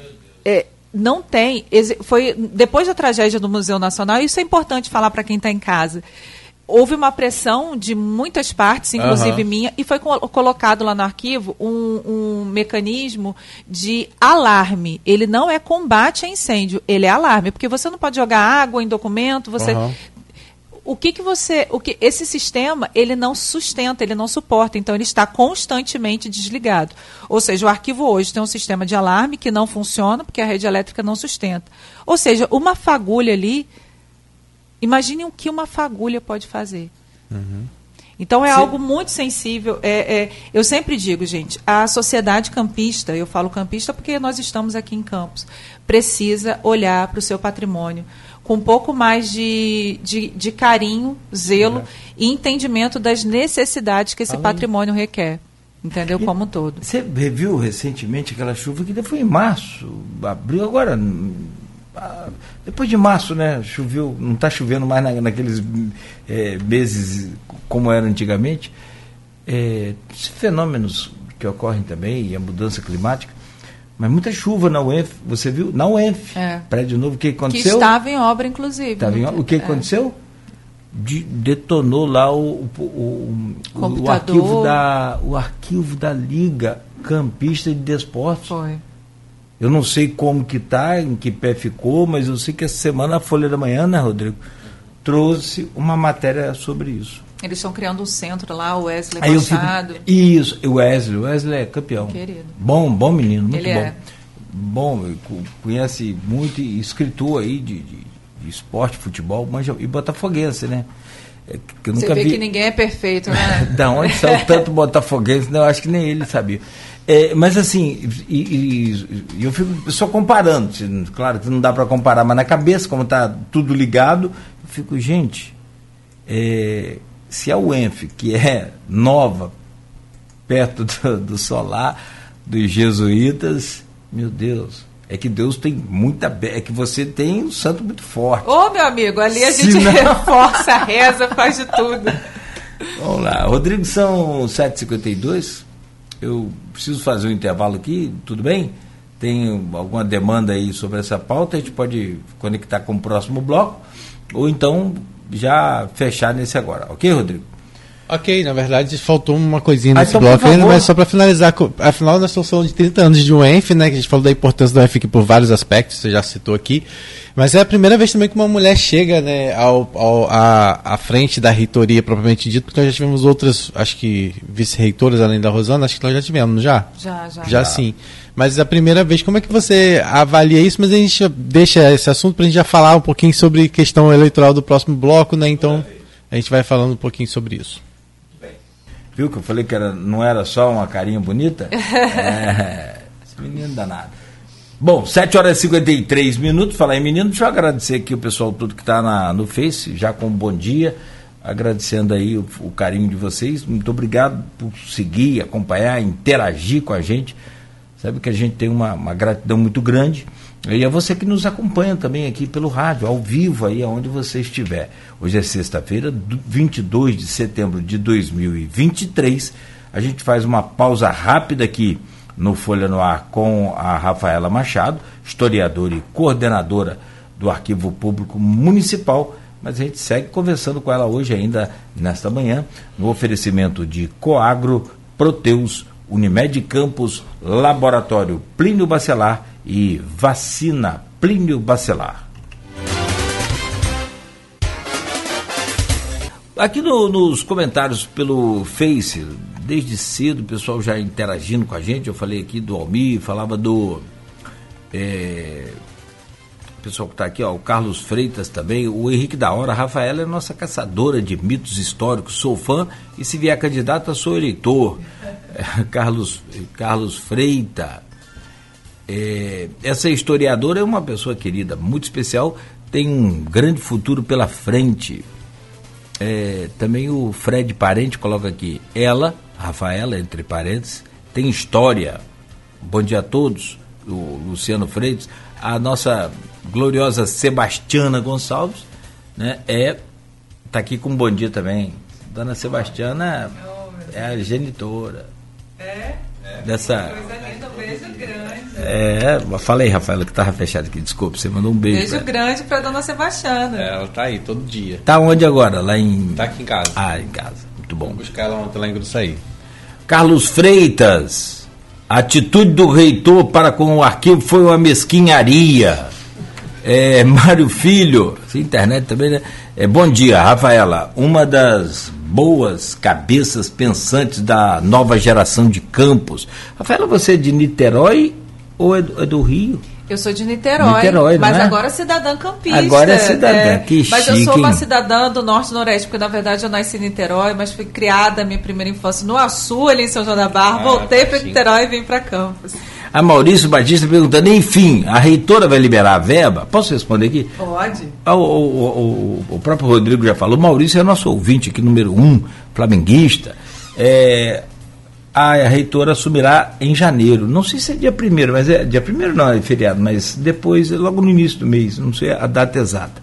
é não tem. Foi depois da tragédia do Museu Nacional, isso é importante falar para quem está em casa houve uma pressão de muitas partes, inclusive uhum. minha, e foi colocado lá no arquivo um, um, mecanismo de alarme. Ele não é combate a incêndio, ele é alarme, porque você não pode jogar água em documento, você uhum. O que, que você. O que, esse sistema ele não sustenta, ele não suporta, então ele está constantemente desligado. Ou seja, o arquivo hoje tem um sistema de alarme que não funciona porque a rede elétrica não sustenta. Ou seja, uma fagulha ali Imagine o que uma fagulha pode fazer. Uhum. Então é Sim. algo muito sensível. É, é, eu sempre digo, gente, a sociedade campista, eu falo campista porque nós estamos aqui em Campos, precisa olhar para o seu patrimônio com um pouco mais de, de, de carinho, zelo é. e entendimento das necessidades que esse Além... patrimônio requer. Entendeu? E Como um todo. Você viu recentemente aquela chuva que foi em março, abril, agora ah, depois de março, né? Choveu, não está chovendo mais na, naqueles é, meses como era antigamente. É, fenômenos que ocorrem também, e a mudança climática. Mas muita chuva na UENF, você viu? Na UENF, é. prédio novo, o que aconteceu? Que estava em obra, inclusive. Estava em obra. O que é. aconteceu? De, detonou lá o, o, o, o, arquivo da, o arquivo da Liga Campista de Desportos. Foi. Eu não sei como que tá, em que pé ficou, mas eu sei que essa semana a Folha da Manhã, né, Rodrigo, trouxe uma matéria sobre isso. Eles estão criando um centro lá, o Wesley Aí Machado. Fico, isso, o Wesley, o Wesley é campeão. Querido. Bom, bom menino, muito Ele bom. É. Bom, conhece muito escritor aí de, de, de esporte, futebol, manja, e botafoguense, né? É, que eu nunca Você vê vi... que ninguém é perfeito, né? (laughs) da onde saiu tanto botafoguense, eu acho que nem ele sabia. É, mas assim, e, e, e, eu fico só comparando, claro que não dá para comparar, mas na cabeça, como está tudo ligado, eu fico, gente, é, se a UENF, que é nova, perto do, do solar, dos jesuítas, meu Deus, é que Deus tem muita. É que você tem um santo muito forte. Ô, meu amigo, ali a gente não... reforça, reza, faz de tudo. (laughs) Vamos lá. Rodrigo, são 7h52 eu preciso fazer um intervalo aqui, tudo bem? Tem alguma demanda aí sobre essa pauta, a gente pode conectar com o próximo bloco, ou então já fechar nesse agora, ok, Rodrigo? Ok, na verdade faltou uma coisinha nesse ah, então, bloco ainda, mas só para finalizar, afinal nós estamos falando de 30 anos de um ENF, né, que a gente falou da importância do ENF aqui por vários aspectos, você já citou aqui, mas é a primeira vez também que uma mulher chega né, ao, ao, à, à frente da reitoria propriamente dito, porque nós já tivemos outras, acho que vice-reitoras além da Rosana, acho que nós já tivemos, já? Já, já. Já sim. Mas a primeira vez, como é que você avalia isso? Mas a gente deixa esse assunto para a gente já falar um pouquinho sobre questão eleitoral do próximo bloco, né? Então a gente vai falando um pouquinho sobre isso. Viu que eu falei que era, não era só uma carinha bonita? (laughs) é, esse menino danado. Bom, 7 horas e 53 minutos. Falar em menino, deixa eu agradecer aqui o pessoal tudo que está no Face, já com um bom dia. Agradecendo aí o, o, carinho de vocês. Muito obrigado por seguir, acompanhar, interagir com a gente. Sabe que a gente tem uma, uma gratidão muito grande. E é você que nos acompanha também aqui pelo rádio, ao vivo, aí aonde você estiver. Hoje é sexta-feira, 22 de setembro de 2023. A gente faz uma pausa rápida aqui no Folha no Ar com a Rafaela Machado, historiadora e coordenadora do Arquivo Público Municipal, mas a gente segue conversando com ela hoje ainda nesta manhã, no oferecimento de Coagro, Proteus, Unimed Campos, Laboratório Plínio Bacelar e Vacina Plínio Bacelar. Aqui no, nos comentários pelo Face desde cedo, o pessoal já interagindo com a gente. Eu falei aqui do Almir, falava do. É, pessoal que está aqui, ó, o Carlos Freitas também, o Henrique da Hora, a Rafaela é nossa caçadora de mitos históricos, sou fã e se vier candidata sou eleitor. (laughs) Carlos, Carlos Freita. É, essa historiadora é uma pessoa querida, muito especial, tem um grande futuro pela frente. É, também o Fred Parente coloca aqui, ela, Rafaela, entre parênteses, tem história. Bom dia a todos, o Luciano Freitas. A nossa gloriosa Sebastiana Gonçalves, né, é tá aqui com um bom dia também. Dona Sebastiana é a genitora. É? Dessa. Coisa linda, um beijo grande. É, falei, Rafaela, que tava fechado aqui, desculpa, você mandou um beijo. Beijo pra- grande pra dona Sebastiana. É, ela tá aí todo dia. Tá onde agora? Lá em. Tá aqui em casa. Ah, em casa. Muito bom. Vou buscar ela ontem lá em Gruçaí. Carlos Freitas. A atitude do reitor para com o arquivo foi uma mesquinharia. É, Mário Filho, internet também, né? É, bom dia, Rafaela. Uma das boas cabeças pensantes da nova geração de campos. Rafaela, você é de Niterói ou é do, é do Rio? Eu sou de Niterói, Niterói, mas é? agora cidadã campista. Agora é cidadã, que Mas eu chique, sou uma hein? cidadã do Norte e Noroeste, porque na verdade eu nasci em Niterói, mas fui criada minha primeira infância no Açu, ali em São João da Barra. Ah, Voltei para sim. Niterói e vim para Campos. A Maurício Batista perguntando, enfim, a reitora vai liberar a verba? Posso responder aqui? Pode? Ah, O, o- o- o próprio Rodrigo já falou, Maurício é nosso ouvinte aqui, número um, flamenguista. É, a reitora assumirá em janeiro. Não sei se é dia primeiro, mas é dia primeiro não, é feriado, mas depois, é logo no início do mês, não sei a data exata.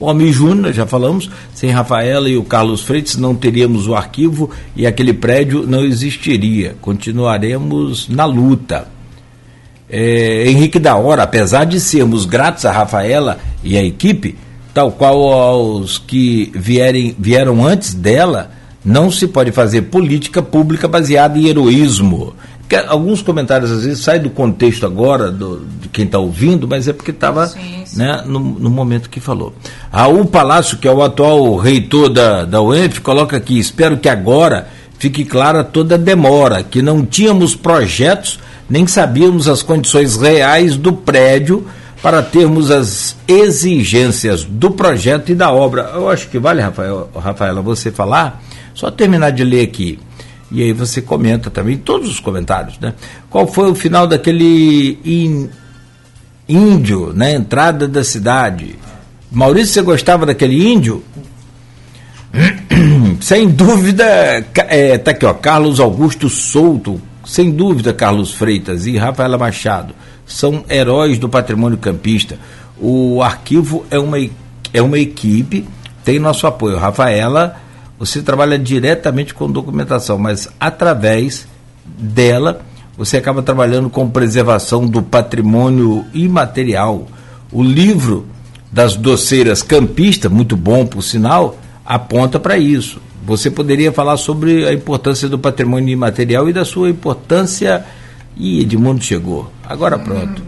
O Homem Júnior, já falamos, sem Rafaela e o Carlos Freitas não teríamos o arquivo e aquele prédio não existiria. Continuaremos na luta. É, Henrique da Hora, apesar de sermos gratos a Rafaela e a equipe, tal qual aos que vierem, vieram antes dela, não se pode fazer política pública baseada em heroísmo. Porque alguns comentários às vezes saem do contexto agora do, de quem está ouvindo, mas é porque estava né, no, no momento que falou. Raul Palácio, que é o atual reitor da, da UENF, coloca aqui: espero que agora fique clara toda a demora, que não tínhamos projetos, nem sabíamos as condições reais do prédio para termos as exigências do projeto e da obra. Eu acho que vale, Rafael, Rafaela, você falar, só terminar de ler aqui. E aí você comenta também, todos os comentários, né? Qual foi o final daquele in- índio na entrada da cidade. Maurício, você gostava daquele índio? (clears throat) Sem dúvida, é, tá aqui, ó, Carlos Augusto Souto, sem dúvida, Carlos Freitas e Rafaela Machado são heróis do patrimônio campista. O arquivo é uma, é uma equipe, tem nosso apoio. Rafaela, você trabalha diretamente com documentação, mas através dela você acaba trabalhando com preservação do patrimônio imaterial. O livro das doceiras campista, muito bom por sinal, aponta para isso. Você poderia falar sobre a importância do patrimônio imaterial e da sua importância. Ih, Edmundo chegou. Agora pronto.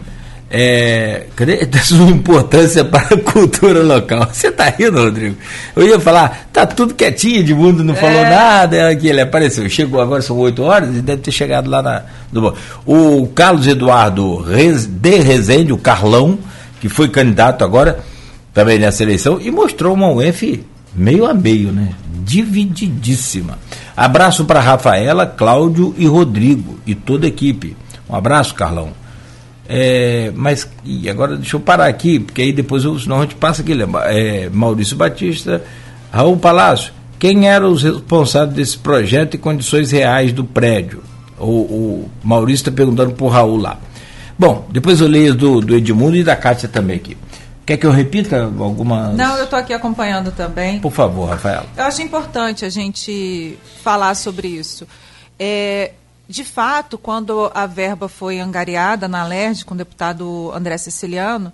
É, cadê? (laughs) da sua importância para a cultura local. Você está rindo, Rodrigo? Eu ia falar, tá tudo quietinho, Edmundo não falou nada. É que ele apareceu. Chegou agora, são 8 horas, e deve ter chegado lá na. no- o Carlos Eduardo de Rezende, o Carlão, que foi candidato agora também nessa eleição, e mostrou uma UF meio a meio, né? Divididíssima. Abraço para Rafaela, Cláudio e Rodrigo e toda a equipe. Um abraço, Carlão. É, mas e agora deixa eu parar aqui, porque aí depois eu, senão a gente passa aqui. lembra? É, Maurício Batista, Raul Palácio. Quem eram os responsáveis desse projeto e condições reais do prédio? O, o Maurício está perguntando para o Raul lá. Bom, depois eu leio do, do Edmundo e da Kátia também aqui. Quer que eu repita algumas? Não, eu estou aqui acompanhando também. Por favor, Rafael. Eu acho importante a gente falar sobre isso. É, de fato, quando a verba foi angariada na LERJ com o deputado André Siciliano,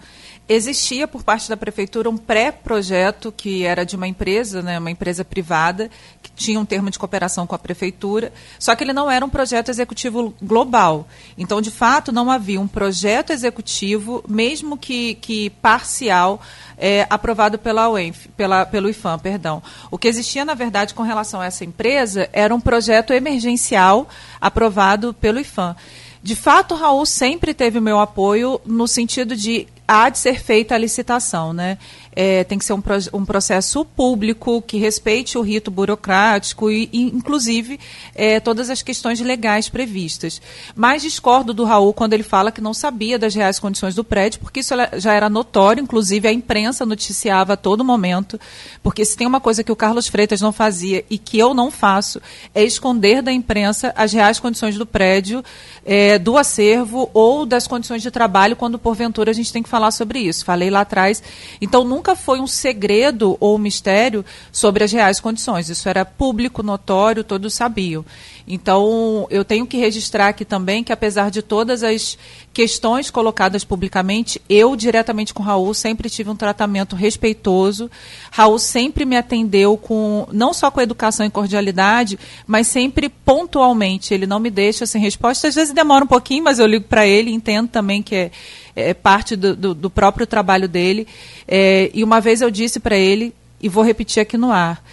existia por parte da prefeitura um pré-projeto que era de uma empresa, né, uma empresa privada, que tinha um termo de cooperação com a prefeitura, só que ele não era um projeto executivo global. Então, de fato, não havia um projeto executivo, mesmo que, que parcial, é, aprovado pela UENF, pela, pelo IFAM, perdão. O que existia, na verdade, com relação a essa empresa era um projeto emergencial aprovado pelo IFAM. De fato, Raul sempre teve o meu apoio no sentido de há de ser feita a licitação, né? É, tem que ser um, um, processo público que respeite o rito burocrático e, e inclusive, é, todas as questões legais previstas. Mas discordo do Raul quando ele fala que não sabia das reais condições do prédio, porque isso já era notório, inclusive a imprensa noticiava a todo momento, porque se tem uma coisa que o Carlos Freitas não fazia e que eu não faço, é esconder da imprensa as reais condições do prédio, é, do acervo ou das condições de trabalho, quando porventura a gente tem que falar sobre isso. Falei lá atrás. Então, nunca foi um segredo ou mistério sobre as reais condições. Isso era público, notório, todos sabiam. Então, eu tenho que registrar aqui também que, apesar de todas as questões colocadas publicamente, eu, diretamente com Raul, sempre tive um tratamento respeitoso. Raul sempre me atendeu com, não só com educação e cordialidade, mas sempre pontualmente. Ele não me deixa sem resposta. Às vezes demora um pouquinho, mas eu ligo para ele, entendo também que é, é parte do, do, do, próprio trabalho dele. É, e uma vez eu disse para ele, e vou repetir aqui no ar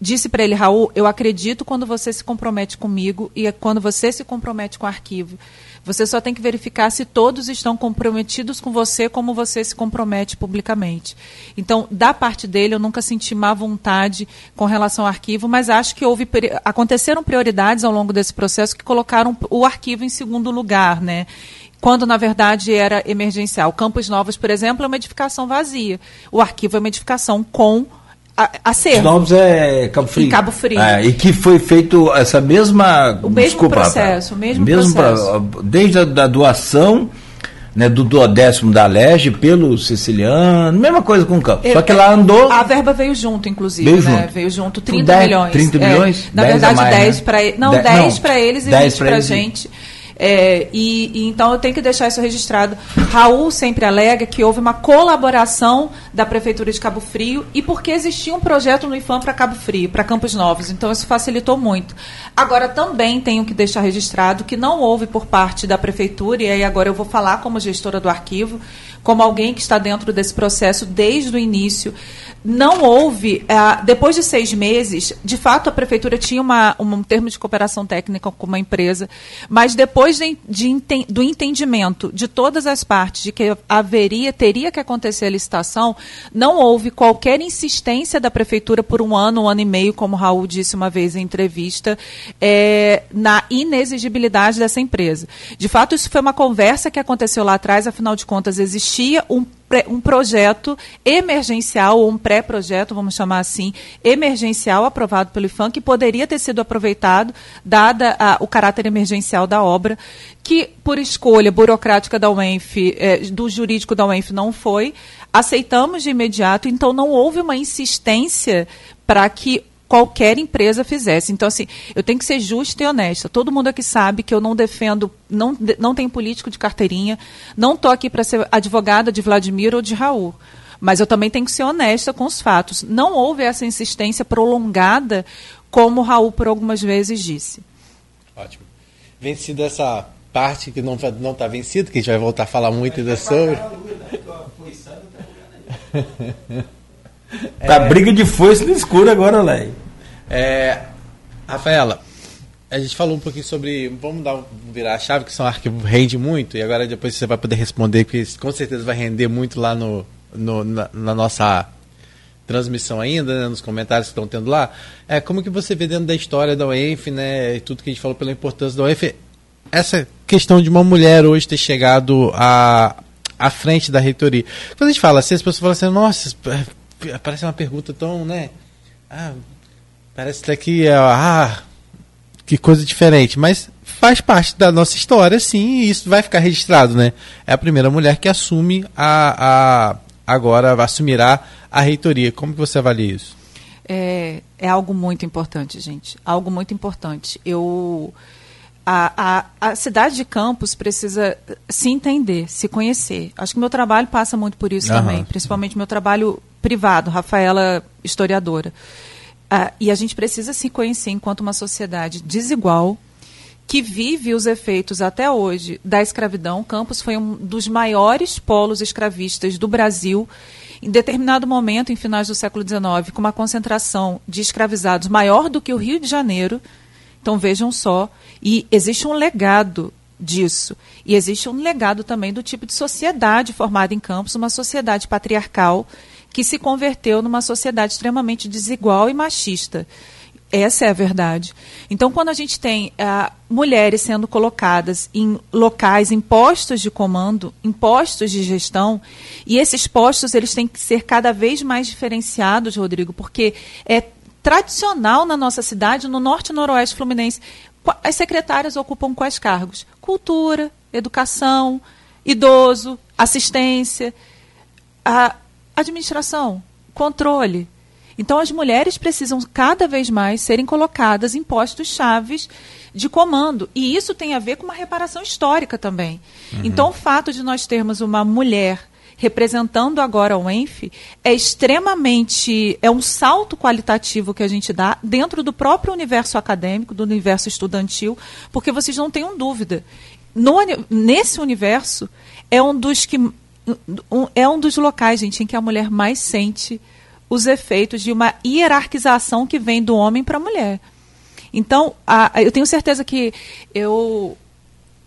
disse para ele, Raul, eu acredito quando você se compromete comigo e é quando você se compromete com o arquivo. Você só tem que verificar se todos estão comprometidos com você como você se compromete publicamente. Então, da parte dele, eu nunca senti má vontade com relação ao arquivo, mas acho que houve aconteceram prioridades ao longo desse processo que colocaram o arquivo em segundo lugar, né? Quando na verdade era emergencial. Campos Novos, por exemplo, é uma edificação vazia. O arquivo é uma edificação com acervo. Os novos é Cabo Frio. Em Cabo Frio. É, e que foi feito essa mesma. O mesmo desculpa, processo, o mesmo, mesmo processo. Pra, desde a da doação. Né, do duodécimo da Lege pelo siciliano, mesma coisa com o campo. Só que lá andou. A verba veio junto, inclusive. Veio né? junto. Veio junto 30 10, milhões. 30 milhões? É, na verdade, 10 né? para Não, 10 para eles e 20 para a gente. É, e, e, então eu tenho que deixar isso registrado. Raul sempre alega que houve uma colaboração da Prefeitura de Cabo Frio e porque existia um projeto no IFAM para Cabo Frio, para Campos Novos. Então isso facilitou muito. Agora também tenho que deixar registrado que não houve por parte da Prefeitura, e aí agora eu vou falar como gestora do arquivo, como alguém que está dentro desse processo desde o início. Não houve, uh, depois de seis meses, de fato a prefeitura tinha uma, um termo de cooperação técnica com uma empresa, mas depois de, de, do entendimento de todas as partes de que haveria, teria que acontecer a licitação, não houve qualquer insistência da prefeitura por um ano, um ano e meio, como Raul disse uma vez em entrevista, é, na inexigibilidade dessa empresa. De fato, isso foi uma conversa que aconteceu lá atrás, afinal de contas, existia um, um projeto emergencial, ou um pré-projeto, vamos chamar assim, emergencial aprovado pelo IFAM, que poderia ter sido aproveitado, dada a, o caráter emergencial da obra, que por escolha burocrática da UENF, eh, do jurídico da UENF não foi, aceitamos de imediato, então não houve uma insistência para que qualquer empresa fizesse. Então, assim, eu tenho que ser justa e honesta. Todo mundo aqui sabe que eu não defendo, não, não tenho político de carteirinha, não estou aqui para ser advogada de Vladimir ou de Raul. Mas eu também tenho que ser honesta com os fatos. Não houve essa insistência prolongada, como o Raul por algumas vezes disse. Ótimo. Vencida essa parte que não está vencida, que a gente vai voltar a falar muito ainda sobre. (laughs) Tá é... briga de foice no escuro agora, Léo. É, Rafaela, a gente falou um pouquinho sobre. Vamos dar, virar a chave, que são arquivos rende muito, e agora depois você vai poder responder, porque com certeza vai render muito lá no, no na, na, nossa transmissão ainda, né, nos comentários que estão tendo lá. É, como que você vê dentro da história da UENF, né, e tudo que a gente falou pela importância da UENF, essa questão de uma mulher hoje ter chegado à, à frente da reitoria. Quando a gente fala assim, as pessoas falam assim, nossa, parece uma pergunta tão, né? Ah, parece até que é, ah, que coisa diferente, mas faz parte da nossa história, sim, e isso vai ficar registrado, né? É a primeira mulher que assume a, a agora assumirá a reitoria. Como que você avalia isso? É, é algo muito importante, gente. Algo muito importante. Eu a, a, a, cidade de Campos precisa se entender, se conhecer. Acho que meu trabalho passa muito por isso uhum. também, principalmente meu trabalho privado, Rafaela, historiadora. Uh, e a gente precisa se conhecer enquanto uma sociedade desigual que vive os efeitos até hoje da escravidão. Campos foi um dos maiores polos escravistas do Brasil. Em determinado momento, em finais do século XIX, com uma concentração de escravizados maior do que o Rio de Janeiro. Então vejam só, e existe um legado disso. E existe um legado também do tipo de sociedade formada em Campos, uma sociedade patriarcal que se converteu numa sociedade extremamente desigual e machista. Essa é a verdade. Então, quando a gente tem uh, mulheres sendo colocadas em locais, em postos de comando, em postos de gestão, e esses postos eles têm que ser cada vez mais diferenciados, Rodrigo, porque é tradicional na nossa cidade, no norte e noroeste fluminense, as secretárias ocupam quais cargos? Cultura, educação, idoso, assistência, a administração, controle. Então, as mulheres precisam cada vez mais serem colocadas em postos chaves de comando. E isso tem a ver com uma reparação histórica também. Uhum. Então, o fato de nós termos uma mulher representando agora o ENF é extremamente é um salto qualitativo que a gente dá dentro do próprio universo acadêmico, do universo estudantil, porque vocês não tenham dúvida. No, nesse universo é um dos que é um dos locais, gente, em que a mulher mais sente os efeitos de uma hierarquização que vem do homem para a mulher. Então, a, eu tenho certeza que eu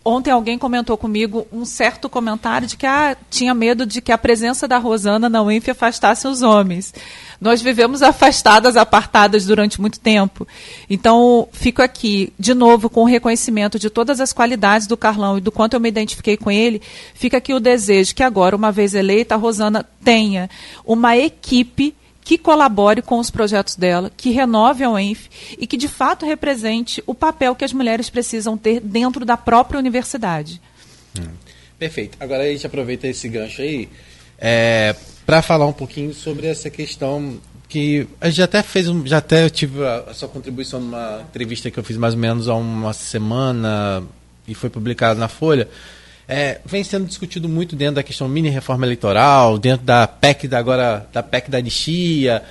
ontem alguém comentou comigo um certo comentário de que ah, tinha medo de que a presença da Rosana na UENF afastasse os homens. Nós vivemos afastadas, apartadas durante muito tempo. Então, fico aqui, de novo, com o reconhecimento de todas as qualidades do Carlão e do quanto eu me identifiquei com ele, fica aqui o desejo que agora, uma vez eleita, a Rosana tenha uma equipe que colabore com os projetos dela, que renove a UENF e que de fato represente o papel que as mulheres precisam ter dentro da própria universidade. Hum. Perfeito. Agora a gente aproveita esse gancho aí é, para falar um pouquinho sobre essa questão que a gente até fez, já até tive a, a, sua contribuição numa entrevista que eu fiz mais ou menos há uma semana e foi publicada na Folha é, vem sendo discutido muito dentro da questão mini reforma eleitoral, dentro da PEC da agora da PEC da anistia,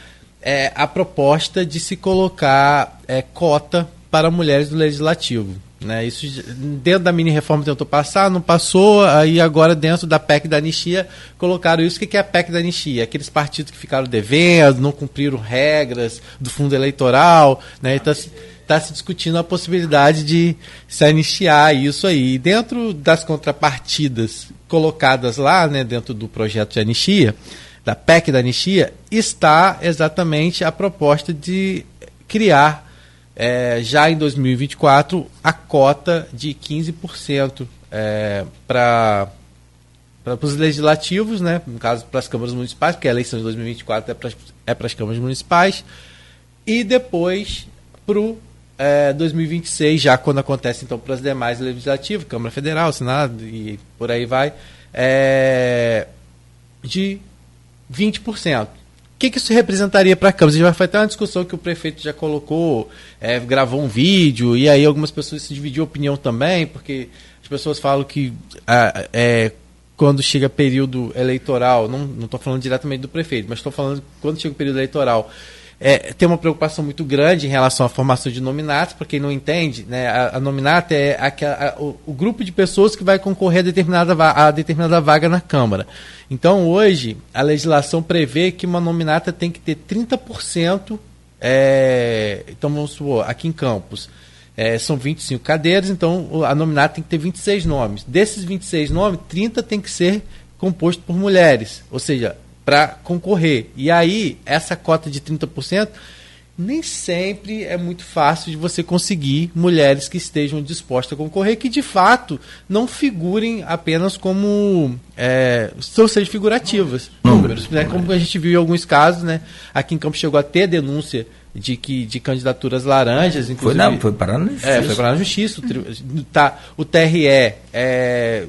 é, a proposta de se colocar é, cota para mulheres do legislativo. Né? Isso dentro da mini reforma tentou passar, não passou, aí agora dentro da PEC da anistia colocaram isso. O que é a PEC da anistia? Aqueles partidos que ficaram devendo, não cumpriram regras do fundo eleitoral, né? Então, assim, está se discutindo a possibilidade de se anistiar isso aí. E dentro das contrapartidas colocadas lá, né, dentro do projeto de anistia, da PEC da anistia, está exatamente a proposta de criar, é, já em 2024, a cota de 15% é, para para os legislativos, né? no caso para as câmaras municipais, porque a eleição de 2024 é para é as câmaras municipais, e depois para o é, 2026, já quando acontece então para as demais legislativas, Câmara Federal, Senado e por aí vai, é, de 20%. O que, que isso representaria para a Câmara? Já foi até uma discussão que o prefeito já colocou, é, gravou um vídeo, e aí algumas pessoas se dividiram opinião também, porque as pessoas falam que é, quando chega período eleitoral, não estou falando diretamente do prefeito, mas estou falando quando chega o período eleitoral, é, tem uma preocupação muito grande em relação à formação de nominatos, para quem não entende, né, a, a nominata é a, a, o, o, grupo de pessoas que vai concorrer a determinada, a determinada vaga na Câmara. Então, hoje, a legislação prevê que uma nominata tem que ter 30%, é, então vamos supor, aqui em Campos, é, são 25 cadeiras, então a nominata tem que ter 26 nomes. Desses 26 nomes, 30 tem que ser composto por mulheres, ou seja, para concorrer. E aí, essa cota de 30% nem sempre é muito fácil de você conseguir mulheres que estejam dispostas a concorrer, que de fato não figurem apenas como é, são seres figurativas. Números. Né? Como a gente viu em alguns casos, né? Aqui em Campos chegou a ter denúncia de que de candidaturas laranjas, inclusive. Foi, não, foi parar na justiça. É, foi parar na justiça. O, tá, o TRE é,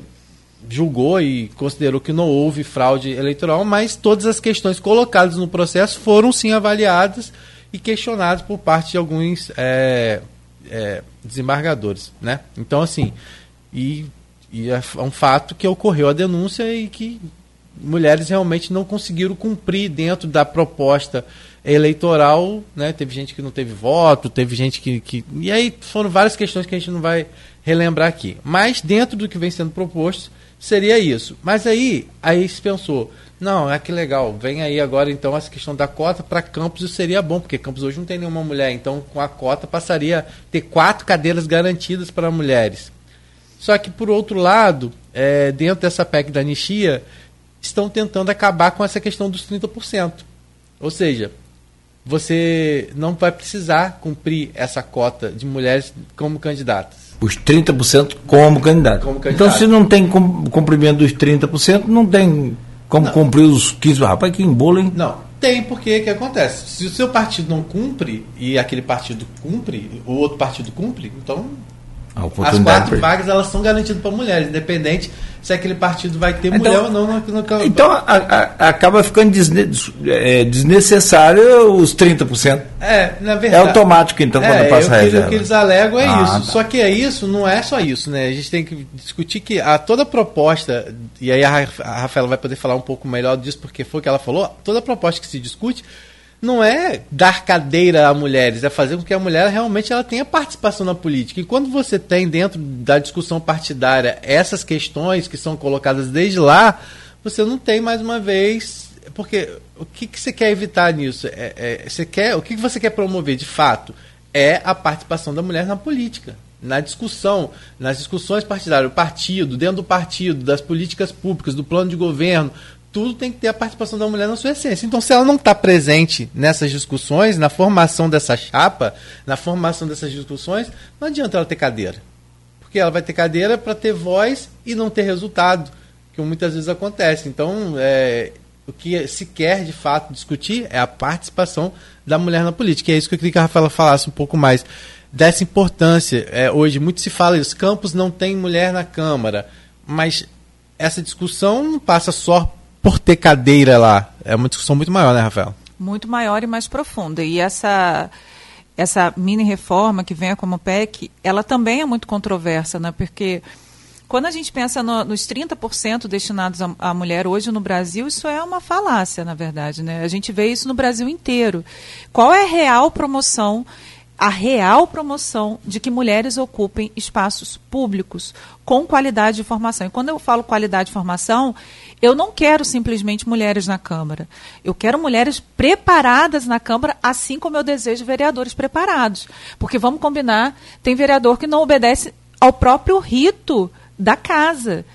julgou e considerou que não houve fraude eleitoral, mas todas as questões colocadas no processo foram sim avaliadas e questionadas por parte de alguns é, é, desembargadores, né? Então assim, e, e é um fato que ocorreu a denúncia e que mulheres realmente não conseguiram cumprir dentro da proposta eleitoral, né? Teve gente que não teve voto, teve gente que, que e aí foram várias questões que a gente não vai relembrar aqui. Mas dentro do que vem sendo proposto seria isso. Mas aí, aí se pensou, não, é que legal, vem aí agora então essa questão da cota para Campos, isso seria bom, porque Campos hoje não tem nenhuma mulher, então com a cota passaria a ter quatro cadeiras garantidas para mulheres. Só que, por outro lado, é, dentro dessa PEC da anistia, estão tentando acabar com essa questão dos 30%. Ou seja, você não vai precisar cumprir essa cota de mulheres como candidatas. Os 30% como candidato. Como candidato. Então, se não tem cumprimento dos 30%, não tem como não. cumprir os 15%. Rapaz, que embolo, hein? Não, tem, porque o que acontece? Se o seu partido não cumpre e aquele partido cumpre, o outro partido cumpre, então as quatro vagas elas são garantidas para mulheres, independente se aquele partido vai ter então, mulher ou não no, no Então a, a, acaba ficando desne, é, desnecessário os 30%. É, na verdade. É automático então quando é, passa a reserva. O que eles alegam é ah, isso. Tá. Só que é isso, não é só isso, né? A gente tem que discutir que a toda proposta, e aí a, a Rafaela vai poder falar um pouco melhor disso, porque foi o que ela falou, toda proposta que se discute não é dar cadeira a mulheres, é fazer com que a mulher realmente ela tenha participação na política. E quando você tem dentro da discussão partidária essas questões que são colocadas desde lá, você não tem mais uma vez. Porque o que, que você quer evitar nisso? É, é, você quer, o que, que você quer promover de fato? É a participação da mulher na política na discussão, nas discussões partidárias, o partido, dentro do partido, das políticas públicas, do plano de governo, tudo tem que ter a participação da mulher na sua essência. Então, se ela não está presente nessas discussões, na formação dessa chapa, na formação dessas discussões, não adianta ela ter cadeira. Porque ela vai ter cadeira para ter voz e não ter resultado, que muitas vezes acontece. Então, é, o que se quer de fato discutir é a participação da mulher na política. E é isso que eu queria que a Rafaela falasse um pouco mais dessa importância. É, hoje, muito se fala isso: Campos não tem mulher na Câmara. Mas essa discussão não passa só por ter cadeira lá? É uma discussão muito maior, né, Rafael? Muito maior e mais profunda. E essa essa mini reforma que vem como PEC, ela também é muito controversa, né? Porque quando a gente pensa no, nos 30% destinados à mulher hoje no Brasil, isso é uma falácia, na verdade, né? A gente vê isso no Brasil inteiro. Qual é a real promoção a real promoção de que mulheres ocupem espaços públicos com qualidade de formação. E quando eu falo qualidade de formação, eu não quero simplesmente mulheres na Câmara. Eu quero mulheres preparadas na Câmara, assim como eu desejo vereadores preparados. Porque vamos combinar, tem vereador que não obedece ao próprio rito da casa.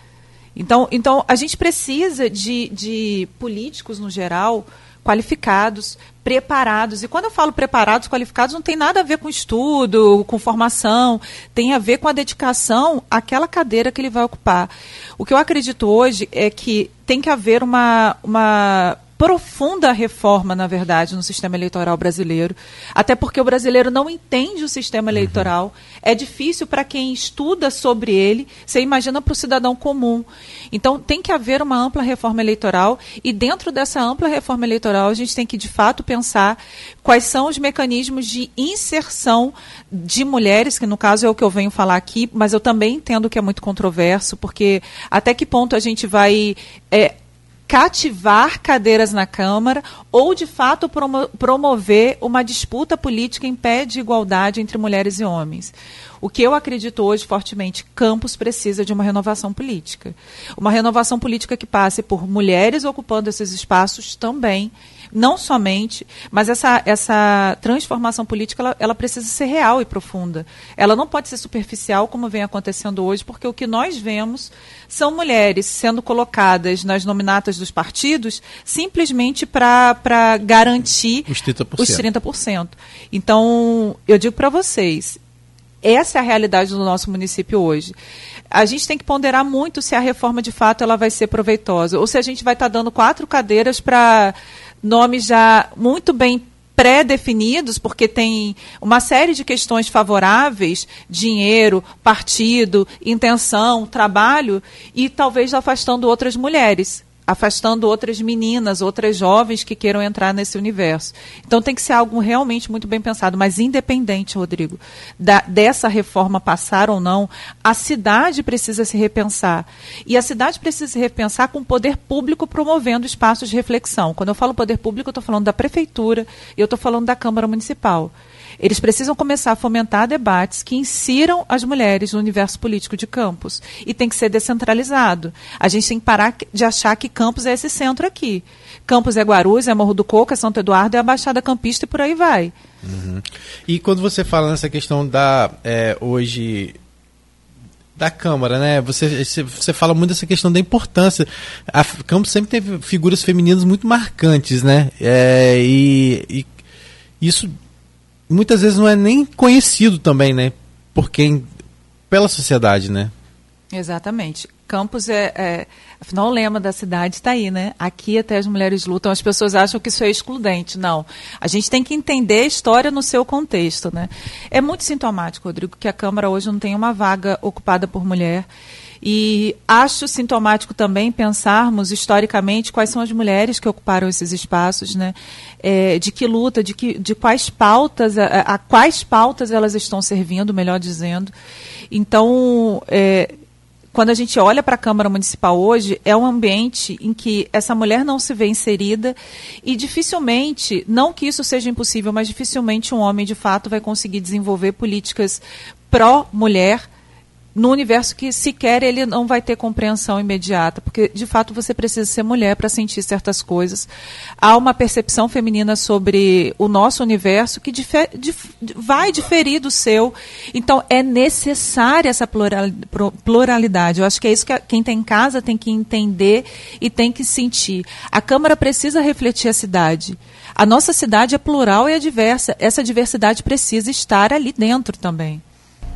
Então, então a gente precisa de, de políticos, no geral, qualificados, preparados. E quando eu falo preparados, qualificados, não tem nada a ver com estudo, com formação, tem a ver com a dedicação àquela cadeira que ele vai ocupar. O que eu acredito hoje é que tem que haver uma, uma profunda reforma, na verdade, no sistema eleitoral brasileiro, até porque o brasileiro não entende o sistema uhum. eleitoral. Uhum. É difícil para quem estuda sobre ele, você imagina para o cidadão comum. Então, tem que haver uma ampla reforma eleitoral e dentro dessa ampla reforma eleitoral, a gente tem que, de fato, pensar quais são os mecanismos de inserção de mulheres, que no caso é o que eu venho falar aqui, mas eu também entendo que é muito controverso, porque até que ponto a gente vai é, cativar cadeiras na Câmara ou, de fato, promo promover uma disputa política em pé de igualdade entre mulheres e homens. O que eu acredito hoje fortemente, Campos precisa de uma renovação política. Uma renovação política que passe por mulheres ocupando esses espaços também não somente, mas essa, essa transformação política ela, ela, precisa ser real e profunda. Ela não pode ser superficial, como vem acontecendo hoje, porque o que nós vemos são mulheres sendo colocadas nas nominatas dos partidos simplesmente para garantir os 30%. os 30%. Então, eu digo para vocês, essa é a realidade do nosso município hoje. A gente tem que ponderar muito se a reforma de fato ela vai ser proveitosa ou se a gente vai estar tá dando quatro cadeiras para nomes já muito bem pré-definidos, porque tem uma série de questões favoráveis, dinheiro, partido, intenção, trabalho, e talvez afastando outras mulheres afastando outras meninas, outras jovens que queiram entrar nesse universo. Então tem que ser algo realmente muito bem pensado, mas independente, Rodrigo, da, dessa reforma passar ou não, a cidade precisa se repensar. E a cidade precisa se repensar com o poder público promovendo espaços de reflexão. Quando eu falo poder público, eu estou falando da prefeitura e eu estou falando da Câmara Municipal. Eles precisam começar a fomentar debates que insiram as mulheres no universo político de Campos. E tem que ser descentralizado. A gente tem que parar de achar que Campos é esse centro aqui. Campos é Guarulhos, é Morro do Coco, é Santo Eduardo, é a Baixada Campista e por aí vai. Uhum. E quando você fala nessa questão da é, hoje da Câmara, né? Você, você fala muito dessa questão da importância. A Campos sempre teve figuras femininas muito marcantes, né? É, e, e, isso muitas vezes não é nem conhecido também, né? Por quem, pela sociedade, né? Exatamente. Campos é, é, afinal o lema da cidade está aí, né? Aqui até as mulheres lutam. As pessoas acham que isso é excludente. Não. A gente tem que entender a história no seu contexto, né? É muito sintomático, Rodrigo, que a Câmara hoje não tem uma vaga ocupada por mulher. E acho sintomático também pensarmos historicamente quais são as mulheres que ocuparam esses espaços, né? É, de que luta, de, que, de quais pautas, a, a, quais pautas elas estão servindo, melhor dizendo. Então, é, quando a gente olha para a Câmara Municipal hoje, é um ambiente em que essa mulher não se vê inserida e dificilmente, não que isso seja impossível, mas dificilmente um homem de fato vai conseguir desenvolver políticas pró-mulher no universo que sequer ele não vai ter compreensão imediata, porque de fato você precisa ser mulher para sentir certas coisas. Há uma percepção feminina sobre o nosso universo que dif, vai diferir do seu. Então é necessária essa pluralidade. Eu acho que é isso que quem está em casa tem que entender e tem que sentir. A Câmara precisa refletir a cidade. A nossa cidade é plural e é diversa. Essa diversidade precisa estar ali dentro também.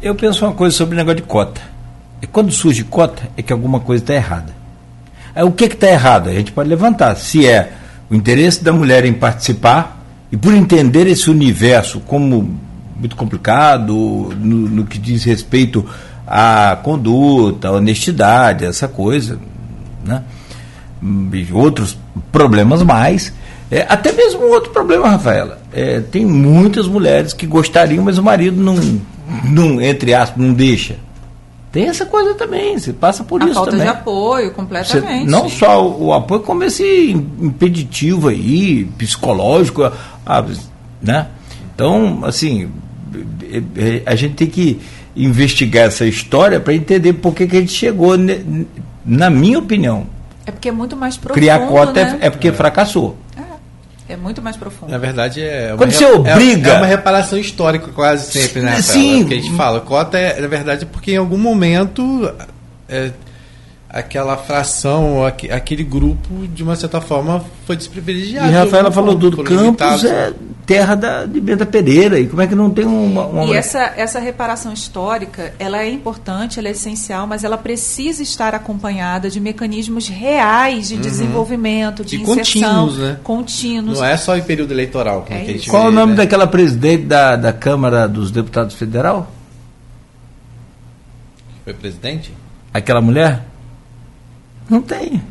Eu penso uma coisa sobre o negócio de cota. E quando surge cota, é que alguma coisa está errada. Aí, o que está errado? A gente pode levantar. Se é o interesse da mulher em participar, e por entender esse universo como muito complicado, no, no que diz respeito à conduta, à honestidade, essa coisa, né? e outros problemas mais. É, até mesmo outro problema, Rafaela. É, tem muitas mulheres que gostariam, mas o marido não não, entre aspas, não deixa. Tem essa coisa também, você passa por a isso falta também. de apoio, completamente. Você, não só o, o, apoio, como esse impeditivo aí, psicológico, a, a, né? Então, assim, é, é, a gente tem que investigar essa história para entender por que, que a gente chegou, na minha opinião. É porque é muito mais profundo, Criar cota né? é, é porque é. fracassou. É muito mais profundo. Na verdade, é. Quando você obriga. É, é, uma reparação histórica quase sempre, né? Sim. Que a gente fala. Cota é, na verdade, porque em algum momento. É, aquela fração, aquele grupo, de uma certa forma, foi desprivilegiado. E Rafaela falou do Campos é terra da, de Benta Pereira, e como é que não tem uma... uma... E essa, essa reparação histórica, ela é importante, ela é essencial, mas ela precisa estar acompanhada de mecanismos reais de uhum. desenvolvimento, de e inserção. Contínuos, né? Contínuos. Não é só em período eleitoral. É que Qual vê, o nome né? daquela presidente da, da Câmara dos Deputados Federal? Foi presidente? Aquela mulher? Não tem.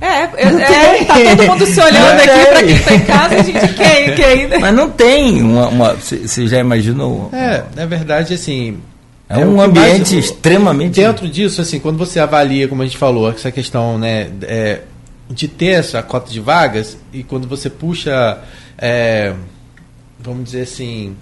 É, é, é, tá todo mundo se olhando aqui para quem está em casa, a gente quem, quem. Mas não tem uma. Você já imaginou? É, na verdade, assim. É, é um ambiente mais, extremamente. Dentro disso, assim, quando você avalia, como a gente falou, essa questão, né, é, de ter essa cota de vagas, e quando você puxa, é, vamos dizer assim,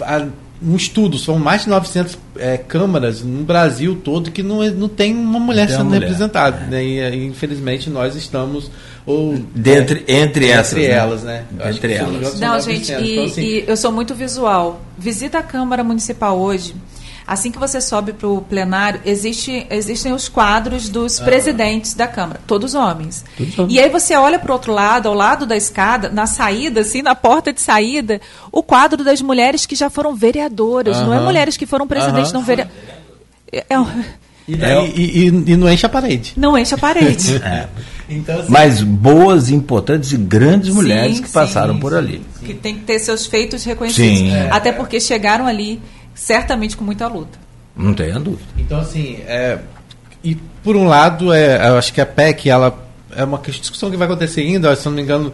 a, um estudo, são mais de 900 é, câmaras no Brasil todo que não, não tem uma mulher tem sendo mulher. representada. É. Né? E, infelizmente nós estamos. Ou, Dentre, é, entre essas. Entre né? elas, né? Entre elas. Não, gente, e, então, assim, e eu sou muito visual. Visita a Câmara Municipal hoje Assim que você sobe para o plenário, existe, existem os quadros dos ah. presidentes da Câmara, todos homens. todos homens. E aí você olha para o outro lado, ao lado da escada, na saída, assim, na porta de saída, o quadro das mulheres que já foram vereadoras, não é mulheres que foram presidentes, não vereadoras. É, é, e, daí, é, e, e, e, não enche a parede. Não enche a parede. (laughs) é. então, assim, Mas boas, importantes e grandes sim, mulheres que sim, passaram por ali. Que tem que ter seus feitos reconhecidos. Sim, é. Até porque chegaram ali certamente com muita luta. Não tenha dúvida. Então, assim, é, e por um lado, é, eu acho que a PEC, ela é uma discussão que vai acontecer ainda, se não me engano,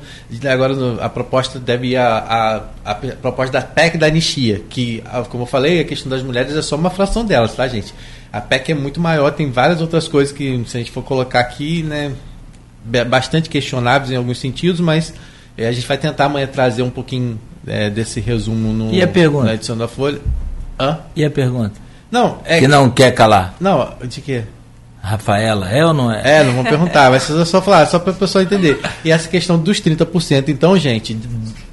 agora a proposta deve ir a, a, a, proposta da PEC da anistia, que, como eu falei, a questão das mulheres é só uma fração delas, tá, gente? A PEC é muito maior, tem várias outras coisas que, se a gente for colocar aqui, né, bastante questionáveis em alguns sentidos, mas é, a gente vai tentar amanhã trazer um pouquinho é, desse resumo no, e a pergunta? na edição da Folha. Hã? E a pergunta? Não, é que não quer calar. Não, de quê? Rafaela, é ou não é? É, não vão perguntar, mas só falar, só para a pessoa entender. E essa questão dos 30%, então, gente,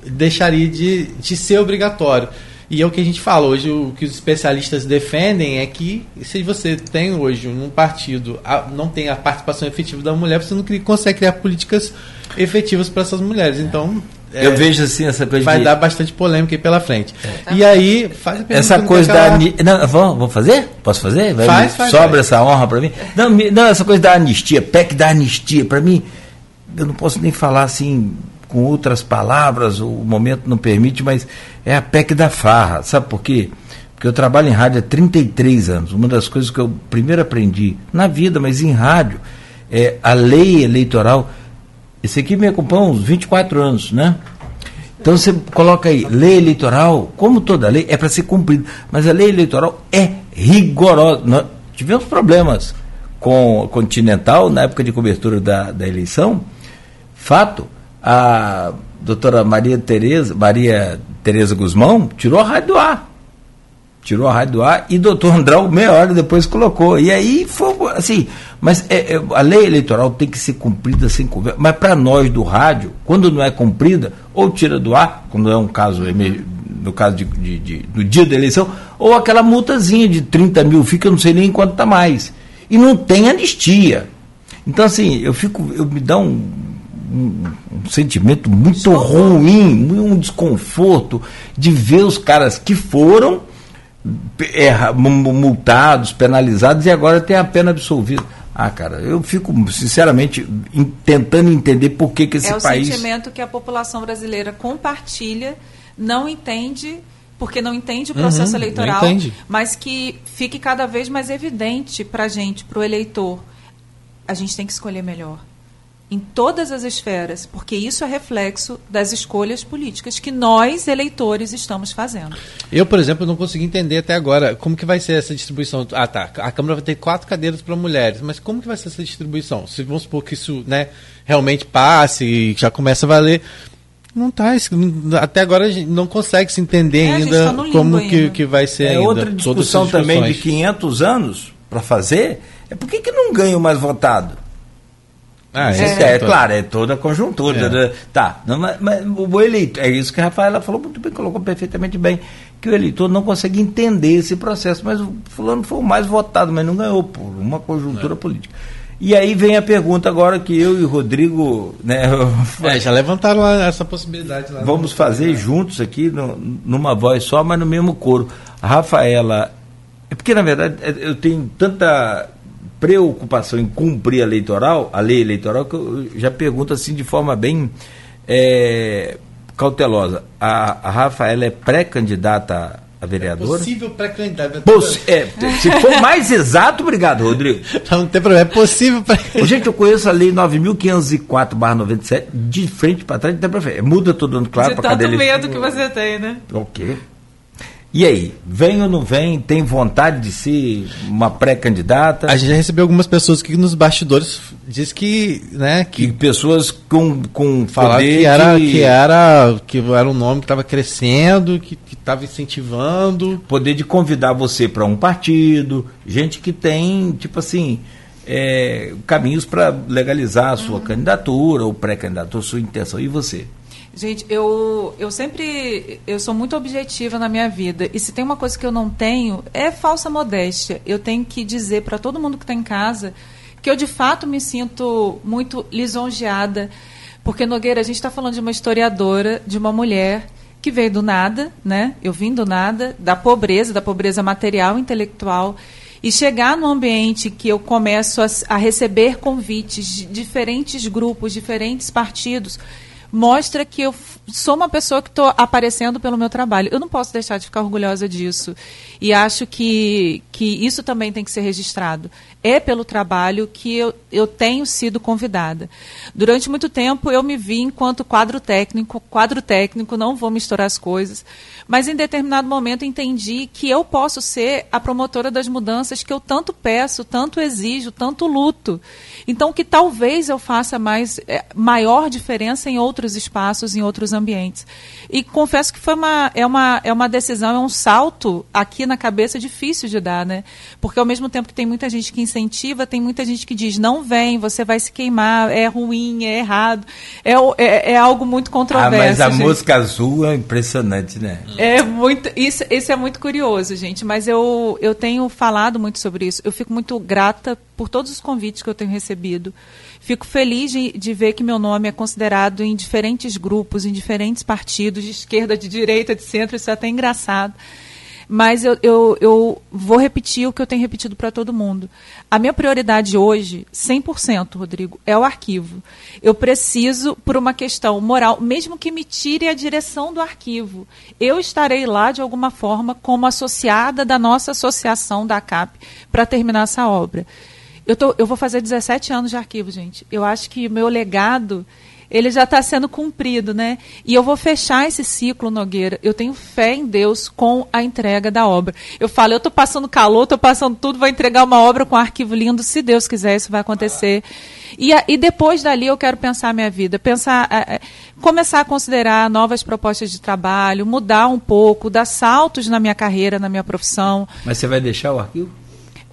deixaria de, de ser obrigatório. E é o que a gente fala hoje, o que os especialistas defendem é que se você tem hoje um partido, não tem a participação efetiva da mulher, você não consegue criar políticas efetivas para essas mulheres. Então, é, eu vejo assim essa coisa vai de... dar bastante polêmica aí pela frente. É. E aí faz a essa coisa da não, vou, vou fazer? Posso fazer? Vai faz, faz, sobra faz. essa honra para mim? Não, não, essa coisa da anistia, PEC da anistia, para mim eu não posso nem falar assim com outras palavras, o momento não permite, mas é a PEC da farra. Sabe por quê? Porque eu trabalho em rádio há 33 anos. Uma das coisas que eu primeiro aprendi na vida, mas em rádio, é a lei eleitoral. Esse aqui me acompanha uns 24 anos, né? Então você coloca aí, lei eleitoral, como toda lei, é para ser cumprida. Mas a lei eleitoral é rigorosa. Nós tivemos problemas com o Continental na época de cobertura da, da eleição. Fato, a doutora Maria Tereza, Maria Tereza Guzmão tirou a rádio do ar. Tirou a rádio do ar e doutor Andrão, meia hora depois, colocou. E aí foi assim. Mas é, é, a lei eleitoral tem que ser cumprida sem conversa. Mas para nós do rádio, quando não é cumprida, ou tira do ar, quando é um caso, no caso de, de, de, do dia da eleição, ou aquela multazinha de 30 mil, fica não sei nem quanto está mais. E não tem anistia. Então, assim, eu fico, eu me dá um um, um sentimento muito ruim, um desconforto de ver os caras que foram erra, multados, penalizados e agora tem a pena absolvida. Ah, cara, eu fico, sinceramente, in, tentando entender por que, que esse é país. É o sentimento que a população brasileira compartilha, não entende, porque não entende o processo uhum, eleitoral, mas que fique cada vez mais evidente para a gente, para o eleitor. A gente tem que escolher melhor em todas as esferas, porque isso é reflexo das escolhas políticas que nós, eleitores, estamos fazendo. Eu, por exemplo, não consegui entender até agora como que vai ser essa distribuição. Ah, tá. A Câmara vai ter quatro cadeiras para mulheres, mas como que vai ser essa distribuição? Se vamos supor que isso né, realmente passe e já começa a valer. Não tá, até agora a gente não consegue se entender é, ainda tá como ainda. Que, que vai ser é ainda. Outra discussão também de 500 anos para fazer é por que, que não ganha o mais votado? Ah, é, é, é claro, é toda a conjuntura. É. Tá, não, mas, mas, o eleitor, é isso que a Rafaela falou muito bem, colocou perfeitamente bem, que o eleitor não consegue entender esse processo, mas o fulano foi o mais votado, mas não ganhou por uma conjuntura é. política. E aí vem a pergunta agora que eu e o Rodrigo. Né, (laughs) é, já levantaram essa possibilidade lá. Vamos fazer juntos aqui, no, numa voz só, mas no mesmo coro. A Rafaela. É porque, na verdade, é, eu tenho tanta preocupação em cumprir a eleitoral, a lei eleitoral, que eu já pergunto assim de forma bem é, cautelosa. A, a Rafaela é pré-candidata a vereadora? É possível pré-candidata. Poss é, se for mais exato, obrigado, Rodrigo. (laughs) Não, tem problema, é possível pré Gente, eu conheço a lei 9.504-97 de frente para trás, não tem Muda todo ano, claro, para cada medo que você tem, né? Ok. E aí, vem ou não vem? Tem vontade de ser uma pré-candidata? A gente já recebeu algumas pessoas que nos bastidores diz que, né, que e pessoas com com falar que era de... que era que era um nome que estava crescendo, que estava incentivando, poder de convidar você para um partido, gente que tem tipo assim é, caminhos para legalizar a sua uhum. candidatura ou pré-candidatura, sua intenção. E você? Gente, eu, eu sempre eu sou muito objetiva na minha vida. E se tem uma coisa que eu não tenho, é falsa modéstia. Eu tenho que dizer para todo mundo que está em casa que eu de fato me sinto muito lisonjeada. Porque, Nogueira, a gente está falando de uma historiadora, de uma mulher que veio do nada, né? Eu vim do nada, da pobreza, da pobreza material, intelectual. E chegar num ambiente que eu começo a, a receber convites de diferentes grupos, diferentes partidos mostra que eu sou uma pessoa que estou aparecendo pelo meu trabalho. Eu não posso deixar de ficar orgulhosa disso. E acho que, que isso também tem que ser registrado. É pelo trabalho que eu, eu tenho sido convidada. Durante muito tempo eu me vi enquanto quadro técnico, quadro técnico, não vou misturar as coisas, mas em determinado momento entendi que eu posso ser a promotora das mudanças que eu tanto peço, tanto exijo, tanto luto. Então que talvez eu faça mais, é, maior diferença em outros espaços, em outros ambientes. E confesso que foi uma, é, uma, é uma decisão, é um salto aqui na cabeça difícil de dar, né? Porque ao mesmo tempo que tem muita gente que incentiva, tem muita gente que diz, não vem, você vai se queimar, é ruim, é errado. É, é, é algo muito controverso. Ah, mas a gente. música azul é impressionante, né? É muito. Isso, isso é muito curioso, gente. Mas eu, eu tenho falado muito sobre isso. Eu fico muito grata por todos os convites que eu tenho recebido. Fico feliz de, de, ver que meu nome é considerado em diferentes grupos, em diferentes partidos, de esquerda, de direita, de centro, isso é até engraçado. Mas eu, eu, eu vou repetir o que eu tenho repetido para todo mundo. A minha prioridade hoje, 100%, Rodrigo, é o arquivo. Eu preciso, por uma questão moral, mesmo que me tire a direção do arquivo, eu estarei lá de alguma forma como associada da nossa associação da CAP para terminar essa obra. Eu, tô, eu vou fazer 17 anos de arquivo, gente. Eu acho que o meu legado ele já está sendo cumprido, né? E eu vou fechar esse ciclo, Nogueira. Eu tenho fé em Deus com a entrega da obra. Eu falo, eu estou passando calor, estou passando tudo, vou entregar uma obra com um arquivo lindo. Se Deus quiser, isso vai acontecer. E, e depois dali eu quero pensar a minha vida, pensar, é, começar a considerar novas propostas de trabalho, mudar um pouco, dar saltos na minha carreira, na minha profissão. Mas você vai deixar o arquivo?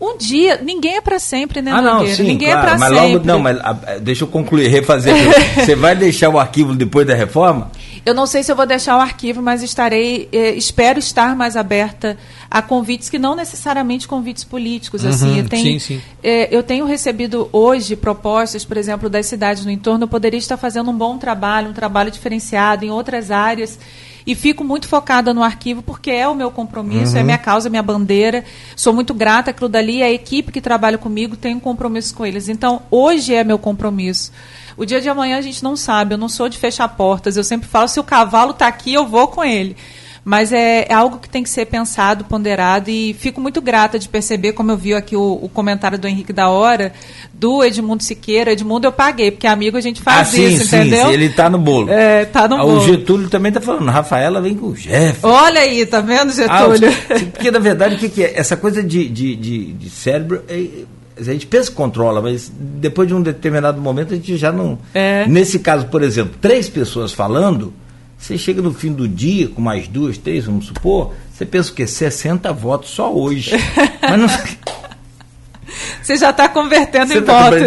Um dia, ninguém é para sempre, né, ah, não, sim, ninguém é claro, é para sempre. Logo, não, mas a, ah, deixa eu concluir, refazer. (laughs) Você vai deixar o arquivo depois da reforma? Eu não sei se eu vou deixar o arquivo, mas estarei, eh, espero estar mais aberta a convites que não necessariamente convites políticos. Uhum, assim, eu tenho, sim, sim. Eh, eu tenho recebido hoje propostas, por exemplo, das cidades no entorno. Eu poderia estar fazendo um bom trabalho, um trabalho diferenciado em outras áreas e fico muito focada no arquivo porque é o meu compromisso, é uhum. é minha causa, minha bandeira. Sou muito grata aquilo dali, a equipe que trabalha comigo tem um compromisso com eles. Então, hoje é meu compromisso. O dia de amanhã a gente não sabe, eu não sou de fechar portas. Eu sempre falo, se o cavalo está aqui, eu vou com ele. Mas é, é, algo que tem que ser pensado, ponderado, e fico muito grata de perceber, como eu vi aqui o, o comentário do Henrique da Hora, do Edmundo Siqueira. Edmundo eu paguei, porque amigo a gente faz ah, isso, sim, entendeu? Sim, ele está no bolo. É, tá no ah, bolo. O Getúlio também está falando, Rafaela vem com o Jeff. Olha aí, tá vendo, Getúlio? Ah, porque, na verdade, o que, que, é? Essa coisa de, de, de, de cérebro. É, a gente pensa que controla, mas depois de um determinado momento a gente já não. É. Nesse caso, por exemplo, três pessoas falando, você chega no fim do dia, com mais duas, três, vamos supor, você pensa o quê? 60 votos só hoje. (laughs) Mas não. Você já está convertendo você em tá votos.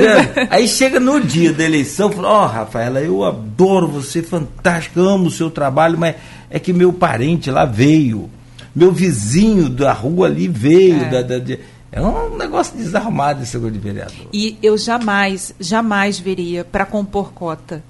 Aí chega no dia da eleição, fala, ó, oh, Rafaela, eu adoro você, fantástico, amo o seu trabalho, mas é que meu parente lá veio. Meu vizinho da rua ali veio. É, da, da, de... é um negócio desarmado esse negócio de vereador. E eu jamais, jamais viria para compor cota.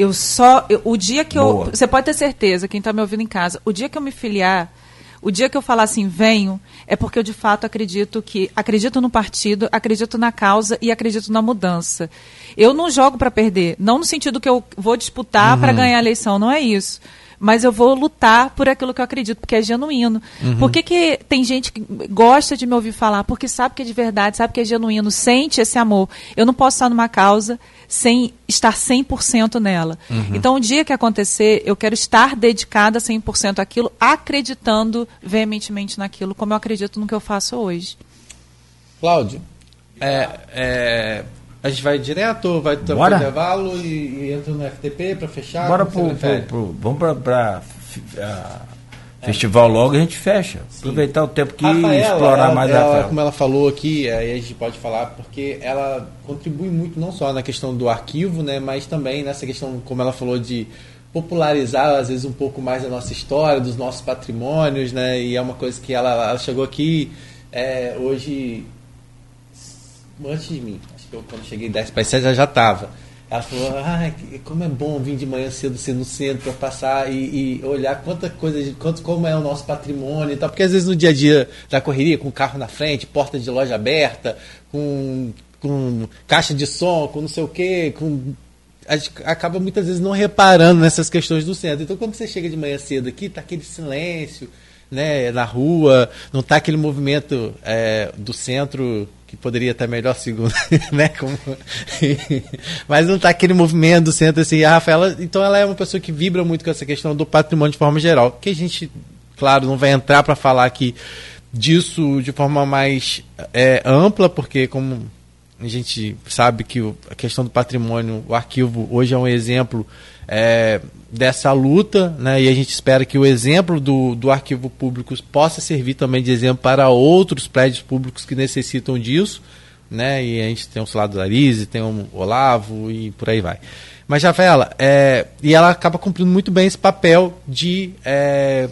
Eu só. Eu, o dia que Boa. eu. Você pode ter certeza, quem está me ouvindo em casa, o dia que eu me filiar, o dia que eu falar assim, venho, é porque eu de fato acredito que. Acredito no partido, acredito na causa e acredito na mudança. Eu não jogo para perder. Não no sentido que eu vou disputar uhum. para ganhar a eleição, não é isso mas eu vou lutar por aquilo que eu acredito, porque é genuíno. Uhum. Por que, que tem gente que gosta de me ouvir falar? Porque sabe que é de verdade, sabe que é genuíno, sente esse amor. Eu não posso estar numa causa sem estar 100% nela. Uhum. Então, o dia que acontecer, eu quero estar dedicada 100% àquilo, acreditando veementemente naquilo, como eu acredito no que eu faço hoje. Cláudio, é, é, a gente vai direto, vai ter um intervalo e, e, entra no FTP para fechar? Bora pro, pro, pro, vamos para Festival logo a gente fecha. Sim. Aproveitar o tempo que Rafaela, explorar ela, mais ela, Como ela falou aqui, aí a gente pode falar, porque ela contribui muito não só na questão do arquivo, né, mas também nessa questão, como ela falou, de popularizar às vezes um pouco mais a nossa história, dos nossos patrimônios, né? E é uma coisa que ela, ela chegou aqui é, hoje antes de mim. Eu quando cheguei 10 para 7 já já estava ela falou, ah, como é bom vir de manhã cedo ser no centro para passar e, e, olhar quanta coisa, quanto, como é o nosso patrimônio e tal. Porque às vezes no dia a dia da correria, com carro na frente, porta de loja aberta, com, com caixa de som, com não sei o quê, com a gente acaba muitas vezes não reparando nessas questões do centro. Então, quando você chega de manhã cedo aqui, tá aquele silêncio, né, na rua, não tá aquele movimento é, do centro que poderia estar melhor segundo, (laughs) né? Como... (laughs) Mas não está aquele movimento do centro assim, a Rafaela, então ela é uma pessoa que vibra muito com essa questão do patrimônio de forma geral, que a gente, claro, não vai entrar para falar aqui disso de forma mais é, ampla, porque como a gente sabe que a questão do patrimônio, o arquivo hoje é um exemplo é, dessa luta, né? E a gente espera que o exemplo do, do arquivo público possa servir também de exemplo para outros prédios públicos que necessitam disso, né? E a gente tem o Salado da tem o Olavo e por aí vai. Mas, Rafaela, é, e ela acaba cumprindo muito bem esse papel de, é,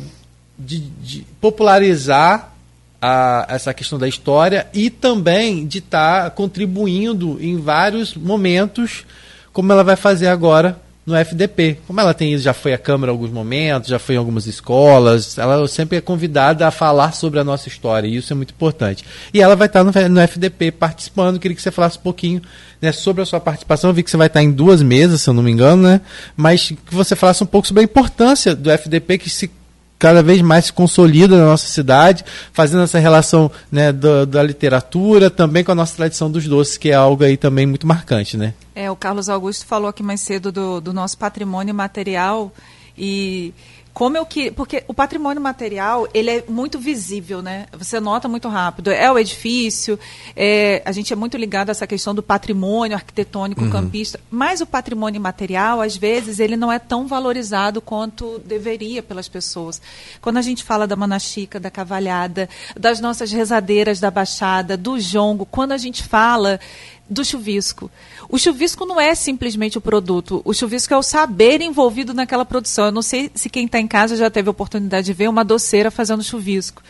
de, de popularizar a, essa questão da história e também de estar tá contribuindo em vários momentos, como ela vai fazer agora no FDP. Como ela tem já foi à Câmara em alguns momentos, já foi em algumas escolas, ela sempre é convidada a falar sobre a nossa história, e isso é muito importante. E ela vai estar no, no FDP participando, queria que você falasse um pouquinho né, sobre a sua participação. Eu vi que você vai estar em duas mesas, se eu não me engano, né? Mas que você falasse um pouco sobre a importância do FDP que se cada vez mais se consolida na nossa cidade, fazendo essa relação né, da, da, literatura também com a nossa tradição dos doces, que é algo aí também muito marcante, né? É, o Carlos Augusto falou aqui mais cedo do, do nosso patrimônio material e como eu que porque o patrimônio material ele é muito visível né você nota muito rápido é o edifício é, a gente é muito ligado a essa questão do patrimônio arquitetônico uhum. campista mas o patrimônio material às vezes ele não é tão valorizado quanto deveria pelas pessoas quando a gente fala da manachica da cavalhada das nossas rezadeiras da baixada do jongo quando a gente fala do chuvisco. O chuvisco não é simplesmente o produto, o chuvisco é o saber envolvido naquela produção. Eu não sei se quem está em casa já teve oportunidade de ver uma doceira fazendo chuvisco.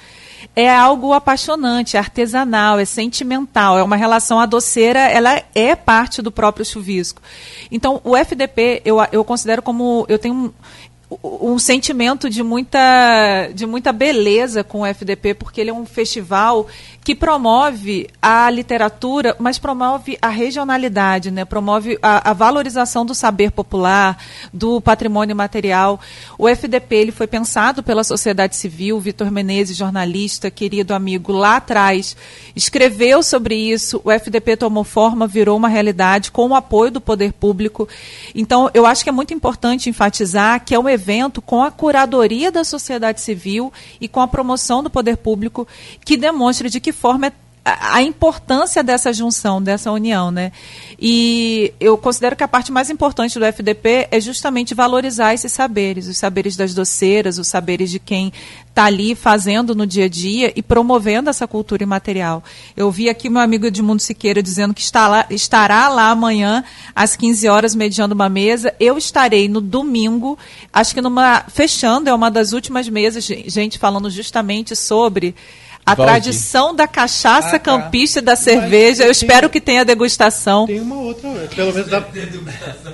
É algo apaixonante, é artesanal, é sentimental, é uma relação. A doceira, ela é parte do próprio chuvisco. Então, o FDP, eu, eu considero como. Eu tenho um sentimento de muita, de muita beleza com o FDP, porque ele é um festival que promove a literatura, mas promove a regionalidade, né? promove a, a, valorização do saber popular, do patrimônio material. O FDP ele foi pensado pela sociedade civil, Vitor Menezes, jornalista, querido amigo, lá atrás, escreveu sobre isso, o FDP tomou forma, virou uma realidade com o apoio do poder público. Então, eu acho que é muito importante enfatizar que é um evento com a curadoria da sociedade civil e com a promoção do poder público que demonstra de que forma a importância dessa junção, dessa união, né? E eu considero que a parte mais importante do FDP é justamente valorizar esses saberes, os saberes das doceiras, os saberes de quem está ali fazendo no dia a dia e promovendo essa cultura imaterial. Eu vi aqui meu amigo Edmundo Siqueira dizendo que está lá, estará lá amanhã às 15 horas mediando uma mesa. Eu estarei no domingo, acho que numa fechando é uma das últimas mesas, gente falando justamente sobre a Valdir. tradição da cachaça ah, tá. campista e da cerveja. Eu espero que tenha degustação. Tem uma outra, pelo menos da,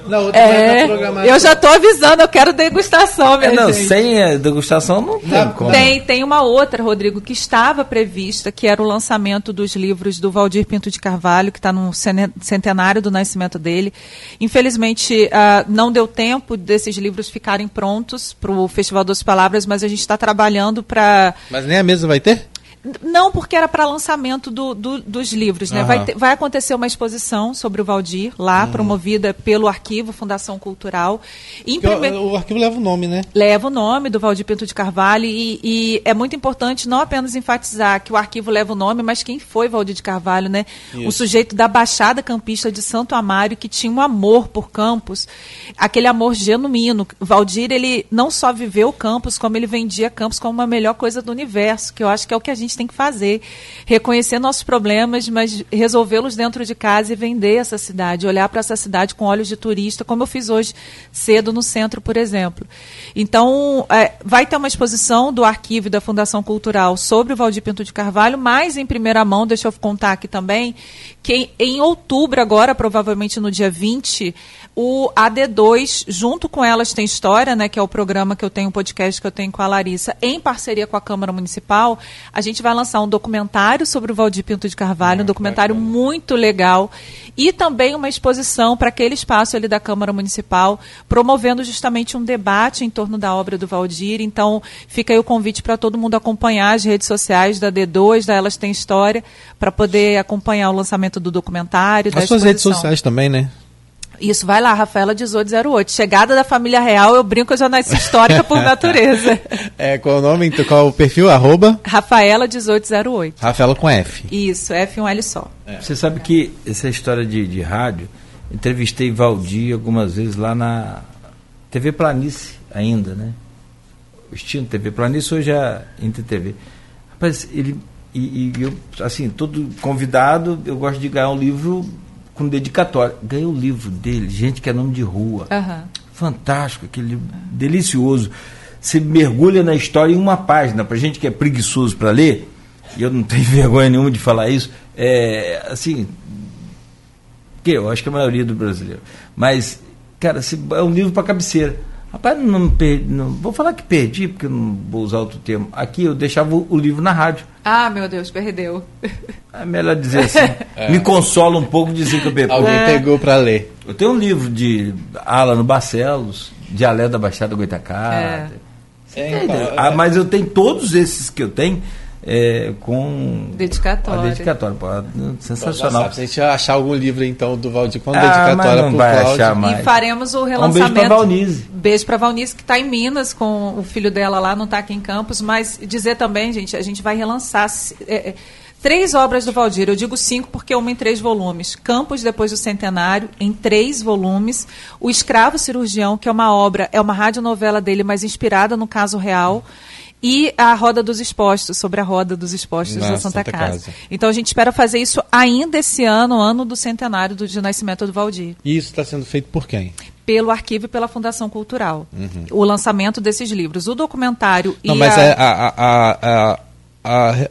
na outra é, Eu já estou avisando, eu quero degustação, é, não, gente. Sem degustação não tem como. Tem, tem uma outra, Rodrigo, que estava prevista, que era o lançamento dos livros do Valdir Pinto de Carvalho, que está no centenário do nascimento dele. Infelizmente, uh, não deu tempo desses livros ficarem prontos para o Festival das Palavras, mas a gente está trabalhando para... Mas nem a mesa vai ter? Não, porque era para lançamento do, do, dos livros. Né? Uhum. Vai, ter, vai acontecer uma exposição sobre o Valdir, lá, uhum. promovida pelo Arquivo Fundação Cultural. Prime... O, o, arquivo leva o nome, né? Leva o nome do Valdir Pinto de Carvalho. E, e, é muito importante não apenas enfatizar que o arquivo leva o nome, mas quem foi Valdir de Carvalho, né? Isso. O sujeito da Baixada Campista de Santo Amaro, que tinha um amor por Campos, aquele amor genuíno. Valdir, ele não só viveu Campos, como ele vendia Campos como a melhor coisa do universo, que eu acho que é o que a gente gente tem que fazer. Reconhecer nossos problemas, mas resolvê-los dentro de casa e vender essa cidade, olhar para essa cidade com olhos de turista, como eu fiz hoje cedo no centro, por exemplo. Então, é, vai ter uma exposição do arquivo da Fundação Cultural sobre o Valdir Pinto de Carvalho, mas em primeira mão, deixa eu contar aqui também, que em outubro, agora, provavelmente no dia 20, o AD2, junto com Elas Tem História, né, que é o programa que eu tenho, o podcast que eu tenho com a Larissa, em parceria com a Câmara Municipal, a gente vai lançar um documentário sobre o Valdir Pinto de Carvalho, um documentário muito legal, e também uma exposição para aquele espaço ali da Câmara Municipal, promovendo justamente um debate em torno da obra do Valdir. Então, fica aí o convite para todo mundo acompanhar as redes sociais da D2, da Elas Tem História, para poder acompanhar o lançamento do documentário. As suas redes sociais também, né? Isso, vai lá, Rafaela 1808. Chegada da família real, eu brinco, eu já nasci histórica por (laughs) natureza. É, qual o nome, qual o perfil? Arroba? Rafaela 1808. Rafaela com F. Isso, F um L só. É. Você sabe que essa história de, de rádio, entrevistei Valdir algumas vezes lá na TV Planície ainda, né? O extinto TV Planície, hoje é TV. Rapaz, ele. E, e, eu, assim, todo convidado, eu gosto de ganhar um livro com dedicatória. Ganhei o livro dele, Gente que é Nome de Rua. Uhum. Fantástico, aquele livro, delicioso. Você mergulha na história em uma página. Para gente que é preguiçoso para ler, e eu não tenho (laughs) vergonha nenhuma de falar isso, é assim. Que eu acho que a maioria do brasileiro. Mas, cara, é um livro para cabeceira. Rapaz, não, perdi, não vou falar que perdi, porque eu não vou usar outro termo. Aqui eu deixava o, o livro na rádio. Ah, meu Deus, perdeu. É melhor dizer assim. (laughs) é. Me consola um pouco dizer que eu perdi. Alguém é. pegou para ler. Eu tenho um livro de Alan Barcelos, Dialeto da Baixada Goitacá. É. É, então, ah, mas eu tenho todos esses que eu tenho é, com dedicatória. A dedicatória, pô, sensacional. se a gente achar algum livro então do Valdir com ah, dedicatória não vai Cláudio. achar mais. E faremos o relançamento. Um beijo para Valnice. Beijo para Valnice que está em Minas com o filho dela lá, não está aqui em Campos, mas dizer também, gente, a gente vai relançar é, é, três obras do Valdir. Eu digo cinco porque uma em três volumes. Campos depois do centenário em três volumes. O Escravo Cirurgião, que é uma obra, é uma radionovela dele, mas inspirada no caso real e a Roda dos Expostos, sobre a Roda dos Expostos Na da Santa, Santa Casa. Casa. Então a gente espera fazer isso ainda esse ano, ano do centenário do, de nascimento do Valdir. E isso está sendo feito por quem? Pelo arquivo e pela Fundação Cultural. Uhum. O lançamento desses livros. O documentário Não, e mas a... É a, a, a, a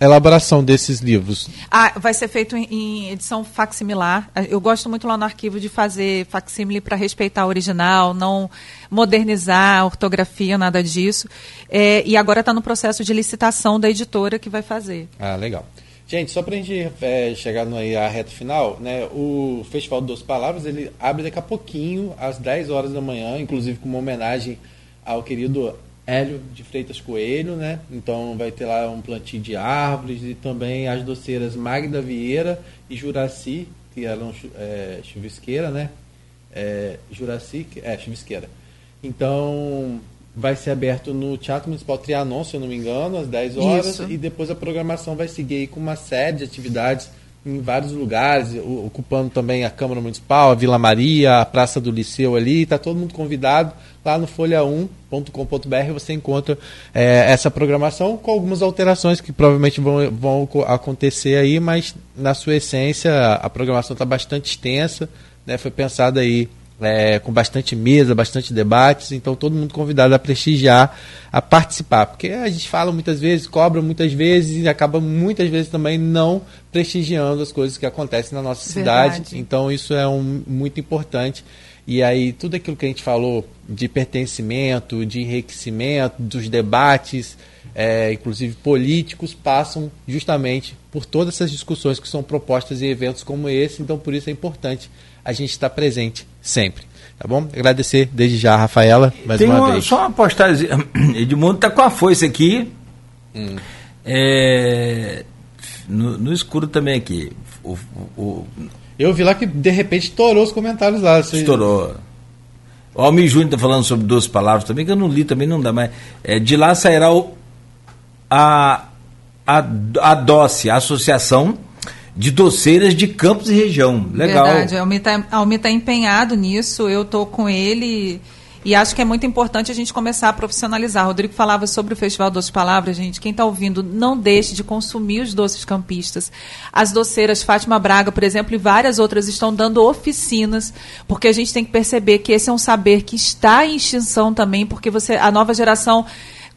elaboração desses livros? Ah, vai ser feito em, em, edição facsimilar. Eu gosto muito lá no arquivo de fazer facsímile para respeitar o original, não modernizar a ortografia, nada disso. É, e agora está no processo de licitação da editora que vai fazer. Ah, legal. Gente, só para a gente é, chegar aí à reta final, né, o Festival dos Palavras ele abre daqui a pouquinho, às 10 horas da manhã, inclusive com uma homenagem ao querido Hélio de Freitas Coelho, né? Então vai ter lá um plantio de árvores e também as doceiras Magda Vieira e Juraci, que eram é, chuvisqueira, né? É, Juraci, é, chuvisqueira. Então vai ser aberto no Teatro Municipal Trianon, se eu não me engano, às 10 horas. Isso. E depois a programação vai seguir com uma série de atividades em vários lugares, ocupando também a Câmara Municipal, a Vila Maria, a Praça do Liceu ali. Está todo mundo convidado lá no folha1.com.br você encontra é, essa programação com algumas alterações que provavelmente vão, vão acontecer aí, mas na sua essência a programação está bastante extensa, né, foi pensada aí é, com bastante mesa, bastante debates, então todo mundo convidado a prestigiar, a participar, porque a gente fala muitas vezes, cobra muitas vezes e acaba muitas vezes também não prestigiando as coisas que acontecem na nossa Verdade. cidade, então isso é um, muito importante. E aí tudo aquilo que a gente falou de pertencimento, de enriquecimento, dos debates, é, inclusive políticos, passam justamente por todas essas discussões que são propostas em eventos como esse, então por isso é importante a gente está presente sempre. Tá bom? Agradecer desde já a Rafaela mais Tem uma, uma vez. Só uma postagem. (coughs) Edmundo está com a foice aqui. Hum. É, no, no, escuro também aqui. O, o, eu vi lá que de repente estourou os comentários lá. Estourou. O Almir Júnior está falando sobre duas palavras também, que eu não li, também não dá mais. É, de lá sairá o, a, a, a DOCE, a Associação de doceiras de Campos e região. Legal. Verdade, a Almir está tá empenhado nisso, eu estou com ele e acho que é muito importante a gente começar a profissionalizar. Rodrigo falava sobre o Festival Doces Palavras, gente. Quem está ouvindo, não deixe de consumir os doces campistas. As doceiras Fátima Braga, por exemplo, e várias outras estão dando oficinas, porque a gente tem que perceber que esse é um saber que está em extinção também, porque você a nova geração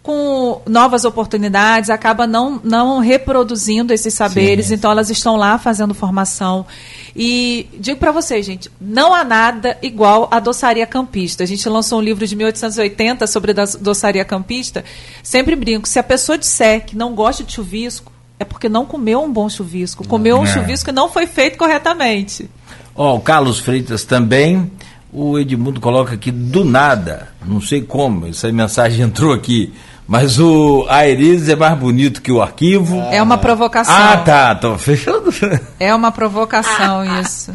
com novas oportunidades, acaba não, não reproduzindo esses saberes, Sim. então elas estão lá fazendo formação. E digo para vocês, gente, não há nada igual à doçaria campista. A gente lançou um livro de 1880 sobre a doçaria campista. Sempre brinco, se a pessoa disser que não gosta de chuvisco, é porque não comeu um bom chuvisco. Comeu um é. chuvisco que não foi feito corretamente. Ó, oh, o Carlos Freitas também. O Edmundo coloca aqui do nada, não sei como, essa mensagem (laughs) entrou aqui. Mas o Aeris é mais bonito que o arquivo. É uma provocação. Ah, tá, tô fechando. É uma provocação (laughs) isso.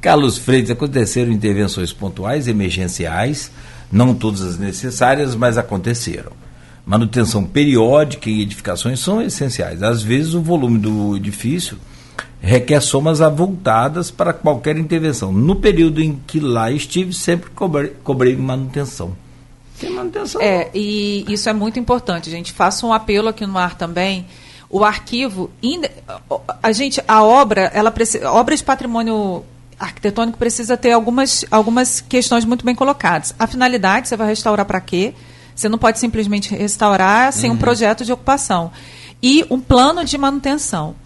Carlos Freitas, aconteceram intervenções pontuais, emergenciais, não todas as necessárias, mas aconteceram. Manutenção periódica e edificações são essenciais. Às vezes o volume do edifício requer somas avultadas para qualquer intervenção. No período em que lá estive, sempre cobrei, cobrei manutenção. Tem manutenção. É, e isso é muito importante, gente. Faço um apelo aqui no ar também. O arquivo, a gente, a obra, ela precisa, obra de patrimônio arquitetônico precisa ter algumas, algumas questões muito bem colocadas. A finalidade, você vai restaurar para quê? Você não pode simplesmente restaurar sem uhum. um projeto de ocupação. E um plano de manutenção.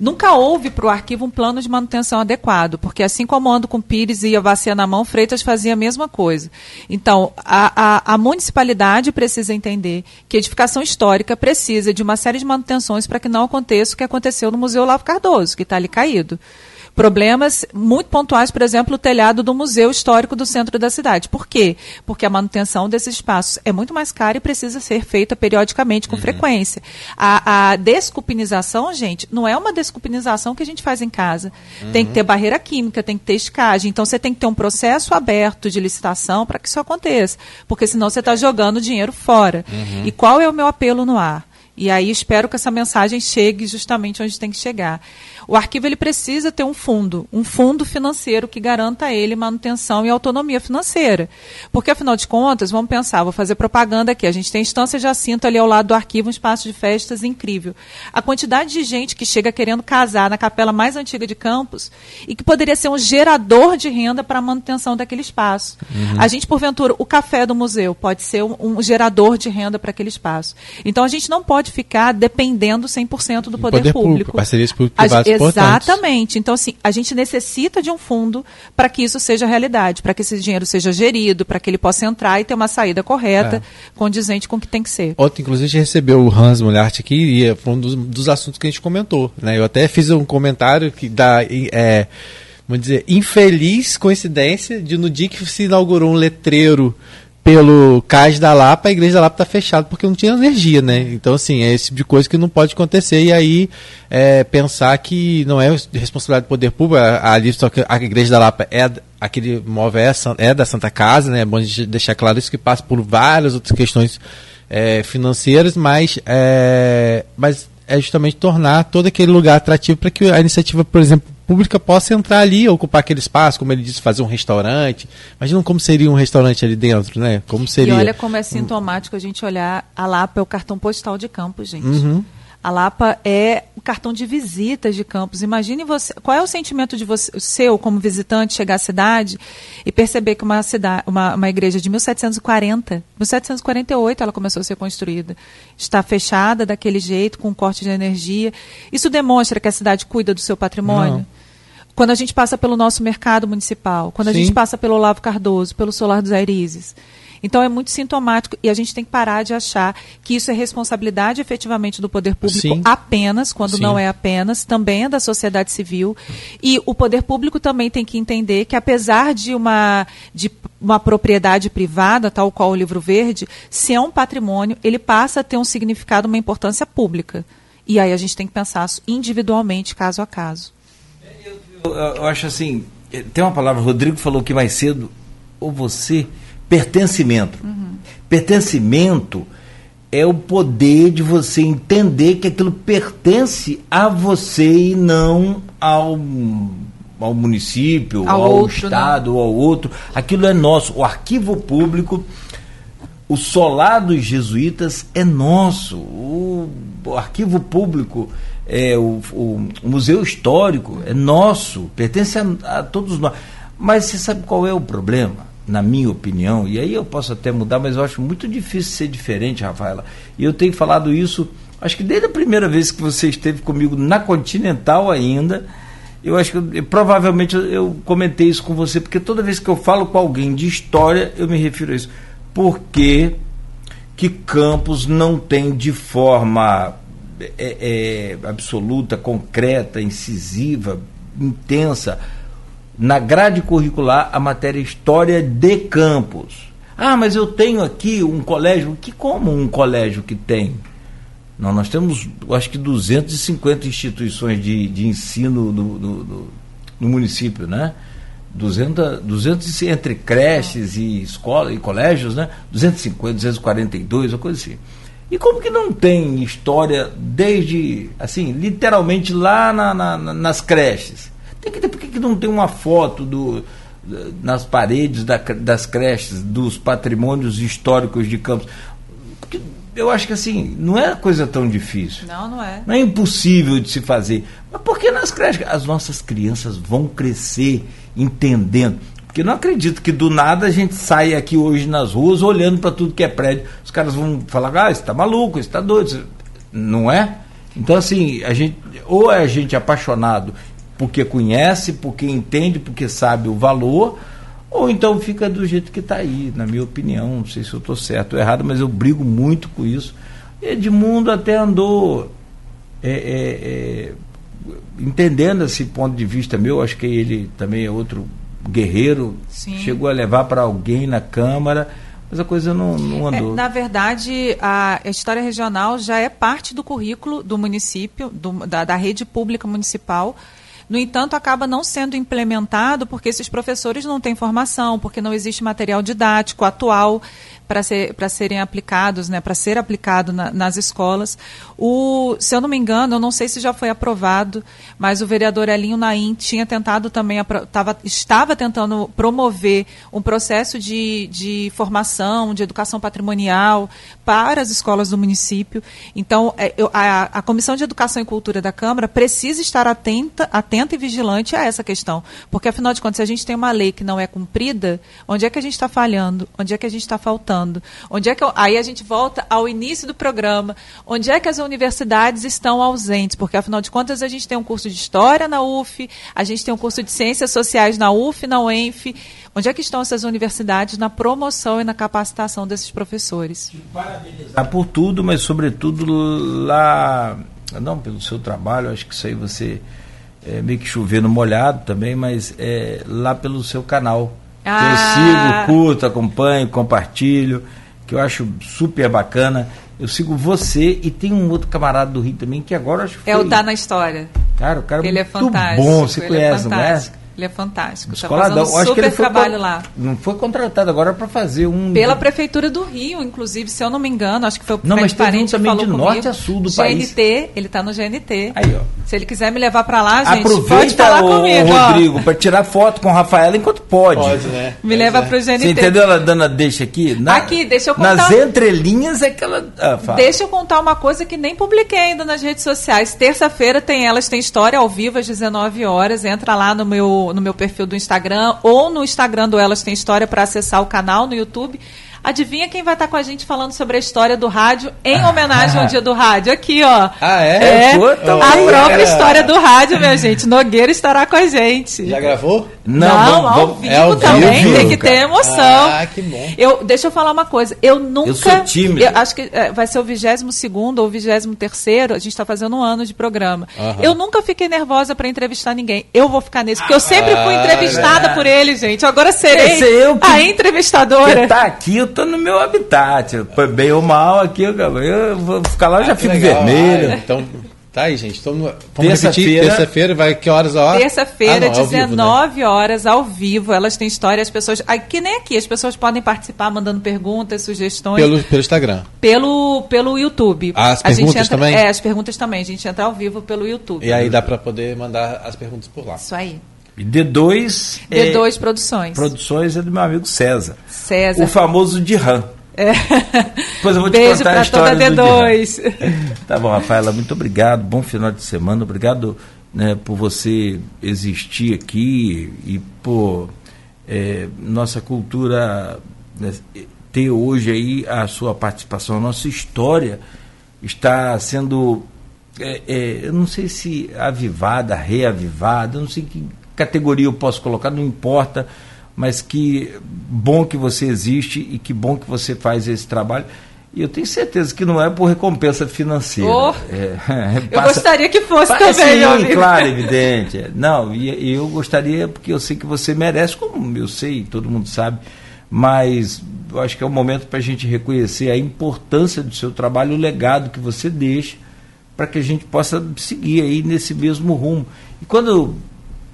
Nunca houve para o arquivo um plano de manutenção adequado, porque assim como ando com Pires e a bacia na mão, Freitas fazia a mesma coisa. Então, a, a, a municipalidade precisa entender que edificação histórica precisa de uma série de manutenções para que não aconteça o que aconteceu no Museu Lavo Cardoso, que está ali caído problemas muito pontuais, por exemplo, o telhado do Museu Histórico do centro da cidade. Por quê? Porque a manutenção desses espaços é muito mais cara e precisa ser feita periodicamente, com uhum. frequência. A, a, desculpinização, gente, não é uma desculpinização que a gente faz em casa. Uhum. Tem que ter barreira química, tem que ter escagem. Então, você tem que ter um processo aberto de licitação para que isso aconteça. Porque senão você está jogando dinheiro fora. Uhum. E qual é o meu apelo no ar? E aí espero que essa mensagem chegue justamente onde tem que chegar. O arquivo ele precisa ter um fundo, um fundo financeiro que garanta a ele manutenção e autonomia financeira. Porque, afinal de contas, vamos pensar, vou fazer propaganda aqui. A gente tem a Estância Jacinto ali ao lado do arquivo, um espaço de festas incrível. A quantidade de gente que chega querendo casar na capela mais antiga de Campos e que poderia ser um gerador de renda para a manutenção daquele espaço. Uhum. A gente, porventura, o café do museu pode ser um, um gerador de renda para aquele espaço. Então, a gente não pode ficar dependendo 100% do poder, poder público. público. Parcerias público-privadas Exatamente. Então, assim, a gente necessita de um fundo para que isso seja realidade, para que esse dinheiro seja gerido, para que ele possa entrar e ter uma saída correta, é. condizente com o que tem que ser. Ontem, inclusive, a gente recebeu o Hans Mulhart aqui e foi um dos, dos, assuntos que a gente comentou. Né? Eu até fiz um comentário que dá. É, vamos dizer, infeliz coincidência de no dia que se inaugurou um letreiro pelo Cais da Lapa, a igreja da Lapa está fechada porque não tinha energia, né? Então, assim, é esse tipo de coisa que não pode acontecer. E aí, é, pensar que não é responsabilidade do poder público, ali só que a igreja da Lapa é aquele móvel é, é da Santa Casa, né? É bom deixar claro isso que passa por várias outras questões é, financeiras, mas, é, mas é justamente tornar todo aquele lugar atrativo para que a iniciativa, por exemplo, pública possa entrar ali, ocupar aquele espaço, como ele disse, fazer um restaurante. Imagina como seria um restaurante ali dentro, né? Como seria. E olha como é sintomático a gente olhar a Lapa é o cartão postal de Campos, gente. Uhum. A Lapa é o cartão de visitas de Campos. Imagine você, qual é o sentimento de você, seu como visitante chegar à cidade e perceber que uma cidade, uma, uma igreja de 1740, 1748 ela começou a ser construída, está fechada daquele jeito com um corte de energia. Isso demonstra que a cidade cuida do seu patrimônio. Não quando a gente passa pelo nosso mercado municipal, quando Sim. a gente passa pelo Olavo Cardoso, pelo Solar dos Airizes. Então é muito sintomático e a gente tem que parar de achar que isso é responsabilidade efetivamente do poder público Sim. apenas, quando Sim. não é apenas, também é da sociedade civil. E o poder público também tem que entender que apesar de uma, de uma propriedade privada, tal qual o livro verde, se é um patrimônio, ele passa a ter um significado, uma importância pública. E aí a gente tem que pensar individualmente, caso a caso. Eu, eu, acho assim, eh, tem uma palavra, o Rodrigo falou que mais cedo, ou você, pertencimento. Uhum. Pertencimento é o poder de você entender que aquilo pertence a você e não ao, ao município, ao, ao outro, né? Estado, ou ao outro. Aquilo é nosso. O arquivo público, o solar dos jesuítas é nosso. O, o arquivo público é, o, o, museu histórico é nosso, pertence a, a, todos nós. Mas você sabe qual é o problema? Na minha opinião, e aí eu posso até mudar, mas eu acho muito difícil ser diferente, Rafaela. E eu tenho falado isso, acho que desde a primeira vez que você esteve comigo na Continental ainda, eu acho que eu, provavelmente eu, eu comentei isso com você, porque toda vez que eu falo com alguém de história, eu me refiro a isso. Por que, que Campos não tem de forma é, é, absoluta, concreta, incisiva, intensa, na grade curricular a matéria História de Campos. Ah, mas eu tenho aqui um colégio. Que como um colégio que tem? Não, nós temos, acho que 250 instituições de, de ensino no, no, no, no município, né? 200, 200 entre creches e escola e colégios, né? 250, 242, uma coisa assim. E como que não tem história desde, assim, literalmente lá na, na, nas creches? Tem que ter, por que, que não tem uma foto do, nas paredes da, das creches, dos patrimônios históricos de Campos? Porque eu acho que assim, não é coisa tão difícil. Não, não é. Não é impossível de se fazer. Mas porque nas creches as nossas crianças vão crescer entendendo? Porque não acredito que do nada a gente saia aqui hoje nas ruas olhando para tudo que é prédio. Os caras vão falar, ah, você está maluco, você está doido. Não é? Então, assim, a gente, ou é a gente apaixonado porque conhece, porque entende, porque sabe o valor, ou então fica do jeito que está aí, na minha opinião. Não sei se eu estou certo ou errado, mas eu brigo muito com isso. Edmundo até andou é, é, é, entendendo esse ponto de vista meu, acho que ele também é outro guerreiro, Sim. chegou a levar para alguém na Câmara, mas a coisa não, não é, andou. É, na verdade, a, história regional já é parte do currículo do município, do, da, da rede pública municipal. No entanto, acaba não sendo implementado porque esses professores não têm formação, porque não existe material didático atual para ser, serem aplicados, né, para ser aplicado na, nas escolas. O, se eu não me engano, eu não sei se já foi aprovado, mas o vereador Elinho Naim tinha tentado também, tava, estava tentando promover um processo de, de formação, de educação patrimonial para as escolas do município. Então, é, a, a Comissão de Educação e Cultura da Câmara precisa estar atenta, atenta e vigilante a essa questão, porque afinal de contas, se a gente tem uma lei que não é cumprida, onde é que a gente está falhando? Onde é que a gente está faltando? Onde é que eu... aí a gente volta ao início do programa. Onde é que as universidades estão ausentes? Porque afinal de contas a gente tem um curso de história na UF, a gente tem um curso de ciências sociais na UF, na UENF. Onde é que estão essas universidades na promoção e na capacitação desses professores? Parabenizar por tudo, mas sobretudo lá, não pelo seu trabalho, acho que isso aí você é meio que chovendo molhado também, mas é, lá pelo seu canal ah. Eu sigo, curto, acompanho, compartilho, que eu acho super bacana. Eu sigo você e tem um outro camarada do Rio também que agora acho que foi... É o Dá na História. Cara, o cara ele é muito é fantástico. bom, você é conhece, é não é? Ele é fantástico. Está fazendo um que ele foi trabalho lá. Não foi contratado agora para fazer um. Pela Prefeitura do Rio, inclusive, se eu não me engano, acho que foi o Não, mas tem um também de comigo. norte a sul do GNT, país. GNT, ele está no GNT. Aí, ó. Se ele quiser me levar para lá, gente, Aproveita pode falar o, comigo. Rodrigo, para tirar foto com o Rafaela enquanto pode. Pode, né? Me pois leva é. para o GNT. Você entendeu ela dando a deixa aqui? Na, aqui, deixa eu contar. Nas entrelinhas é que ela. Ah, deixa eu contar uma coisa que nem publiquei ainda nas redes sociais. Terça-feira tem Elas Tem História ao vivo às 19 horas. Entra lá no meu, no meu perfil do Instagram ou no Instagram do Elas Tem História para acessar o canal no YouTube. Adivinha quem vai estar com a gente falando sobre a história do rádio em homenagem ao (laughs) Dia do Rádio? Aqui, ó. Ah, é? é Pô, a própria história do rádio, minha gente. Nogueira estará com a gente. Já gravou? Não, Não vamos, ao, vivo é ao também. Vivo, tem que ter emoção. Ah, que bom. Eu, deixa eu falar uma coisa. Eu nunca. Eu sou tímido. Eu acho que é, vai ser o 22 ou 23. A gente está fazendo um ano de programa. Uhum. Eu nunca fiquei nervosa para entrevistar ninguém. Eu vou ficar nesse, porque eu sempre fui ah, entrevistada ah, por ele, gente. Agora serei eu que, a entrevistadora. Que tá aqui, eu tô no meu habitat. Bem ou mal aqui, eu, eu vou ficar lá, eu já ah, fico legal. vermelho. Ah, então, tá aí, gente. Então, terça-feira. Terça-feira vai que horas a hora? Terça-feira, ah, 19 vivo, né? horas, ao vivo. Elas têm história, as pessoas. Que nem aqui, as pessoas podem participar mandando perguntas, sugestões. Pelo, pelo Instagram. Pelo, pelo YouTube. Ah, as perguntas entra, também? É, as perguntas também. A gente entra ao vivo pelo YouTube. E aí dá para poder mandar as perguntas por lá. Isso aí. D2. D2 é, Produções. Produções é do meu amigo César. César. O famoso Dirham. É. Depois eu vou te Beijo contar a história toda D2. Tá bom, Rafaela, muito obrigado. Bom final de semana. Obrigado né, por você existir aqui e por é, nossa cultura né, ter hoje aí a sua participação. A nossa história está sendo, é, é, eu não sei se avivada, reavivada, eu não sei que categoria eu posso colocar, não importa, mas que bom que você existe e que bom que você faz esse trabalho. E eu tenho certeza que não é por recompensa financeira. Oh, é, (laughs) passa, eu gostaria que fosse também, sim, meu claro, evidente. Não, e eu gostaria, porque eu sei que você merece, como eu sei, todo mundo sabe, mas eu acho que é o momento para a gente reconhecer a importância do seu trabalho, o legado que você deixa, para que a gente possa seguir aí nesse mesmo rumo. E quando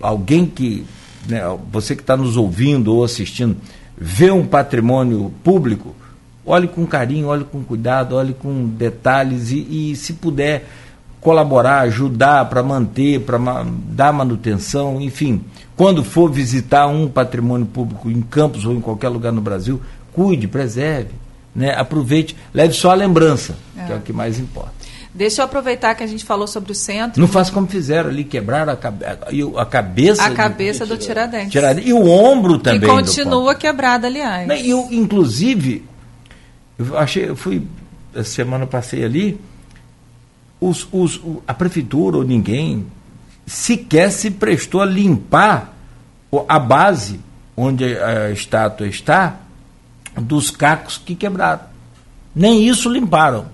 alguém que né, você que está nos ouvindo ou assistindo, vê um patrimônio público, olhe com carinho, olhe com cuidado, olhe com detalhes e, e se puder colaborar, ajudar para manter, para ma dar manutenção, enfim. Quando for visitar um patrimônio público em Campos ou em qualquer lugar no Brasil, cuide, preserve, né? aproveite, leve só a lembrança, é. que é o que mais importa. Deixa eu aproveitar que a gente falou sobre o centro. Não faça como fizeram ali, quebraram a, cabe a cabeça. A cabeça do, do Tiradentes. Tiradentes. E o ombro também. Que continua quebrado, aliás. E eu, inclusive, eu achei, eu fui, essa semana passei ali, os, os, a prefeitura ou ninguém sequer se prestou a limpar a base onde a estátua está dos cacos que quebraram. Nem isso limparam.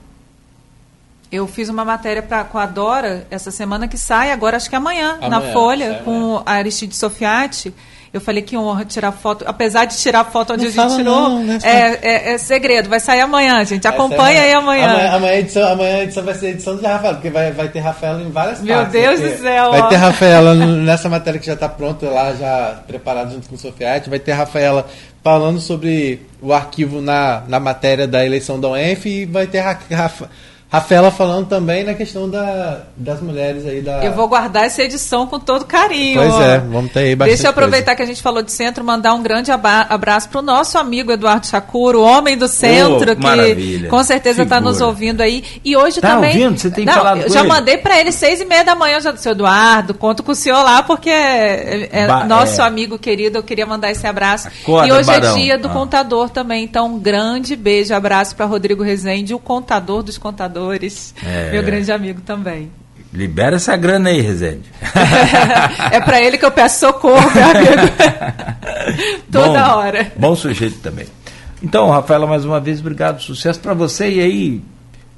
Eu fiz uma matéria pra, com a Dora essa semana que sai, agora acho que é amanhã, amanhã na Folha, é, com a Aristide Sofiati. Eu falei que honra tirar foto, apesar de tirar foto onde não a gente tirou. Não, né? é, é, é, segredo, vai sair amanhã, gente. Acompanha aí amanhã. Amanhã, amanhã, a edição, amanhã a edição vai ser a edição de Rafael, porque vai, vai ter Rafaela em várias Meu partes. Meu Deus do céu! Vai ó. ter Rafaela (laughs) nessa matéria que já está pronta lá, já preparada junto com o Sofiati. Vai ter Rafaela falando sobre o arquivo na, na matéria da eleição da UENF e vai ter Rafa. Rafaela falando também na questão da, das mulheres aí da. Eu vou guardar essa edição com todo carinho. Pois é, vamos ter aí bastante Deixa eu aproveitar coisa. que a gente falou de centro, mandar um grande abraço para o nosso amigo Eduardo Chacuro, o homem do centro, oh, que maravilha. com certeza está nos ouvindo aí. E hoje tá também. Ouvindo? Você tem Não, falado eu já ele? mandei para ele seis e meia da manhã, já seu Eduardo, conto com o senhor lá, porque é, é ba nosso é. amigo querido, eu queria mandar esse abraço. Acorda, e hoje barão. é dia do ah. contador também, então um grande beijo, abraço para Rodrigo Rezende, o contador dos contadores. É. Meu grande amigo também. Libera essa grana aí, Rezende. (laughs) é para ele que eu peço socorro, meu amigo. (laughs) Toda bom, hora. Bom sujeito também. Então, Rafaela, mais uma vez, obrigado. Sucesso para você e aí,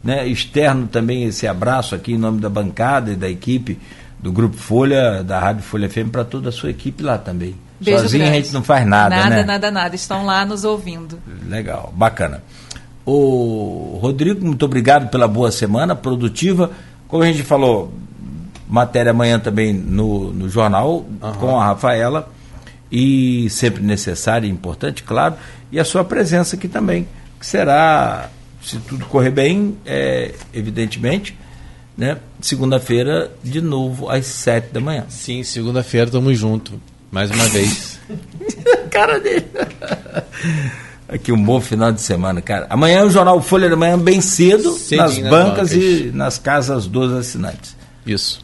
né, externo também esse abraço aqui em nome da bancada e da equipe do Grupo Folha, da Rádio Folha FM, para toda a sua equipe lá também. Beijo Sozinho grande. a gente não faz nada, nada né? Nada, nada, nada. Estão lá nos ouvindo. Legal, bacana. O Rodrigo, muito obrigado pela boa semana, produtiva. Como a gente falou, matéria amanhã também no, no jornal uhum. com a Rafaela. E sempre necessária e importante, claro. E a sua presença aqui também, que será, se tudo correr bem, é, evidentemente, né? Segunda-feira, de novo, às sete da manhã. Sim, segunda-feira estamos juntos, mais uma vez. (laughs) Cara dele. Aqui um bom final de semana, cara. Amanhã é o Jornal Folha da Manhã bem cedo, Cedinho nas nas bancas, bancas. e nas casas dos assinantes. Isso.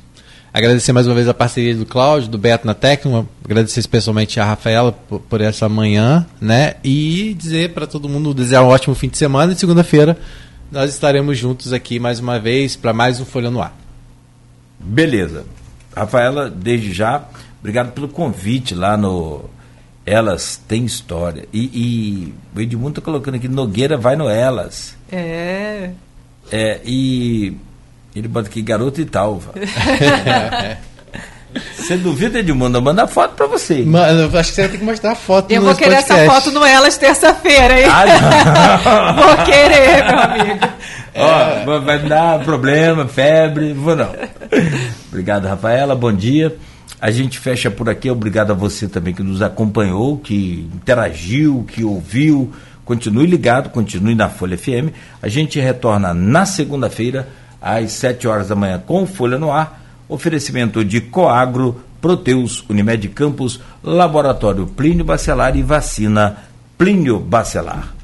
Agradecer mais uma vez a parceria do Cláudio, do Beto na técnica, agradecer especialmente a Rafaela por, por essa manhã, né? E dizer para todo mundo desejar um ótimo fim de semana e segunda-feira nós estaremos juntos aqui mais uma vez para mais um Folha no Ar. Beleza. Rafaela, desde já, obrigado pelo convite lá no Elas Tem História. E, e o Edmundo está colocando aqui, Nogueira vai no Elas. É. É, e ele bota aqui garoto e talva. (laughs) Você duvida, Edmundo? Manda foto pra você. Mano, eu acho que você vai ter que mostrar a foto Eu vou querer podcast. essa foto no Elas terça-feira, hein? Ah, (laughs) vou querer, meu amigo. Ó, vai me dar problema, febre, vou não. Obrigado, Rafaela, bom dia. A gente fecha por aqui, obrigado a você também que nos acompanhou, que interagiu, que ouviu. Continue ligado, continue na Folha FM. A gente retorna na segunda-feira, às 7 horas da manhã, com Folha no Ar. Oferecimento de Coagro, Proteus, Unimed Campos, Laboratório Plínio Bacelar e Vacina Plínio Bacelar.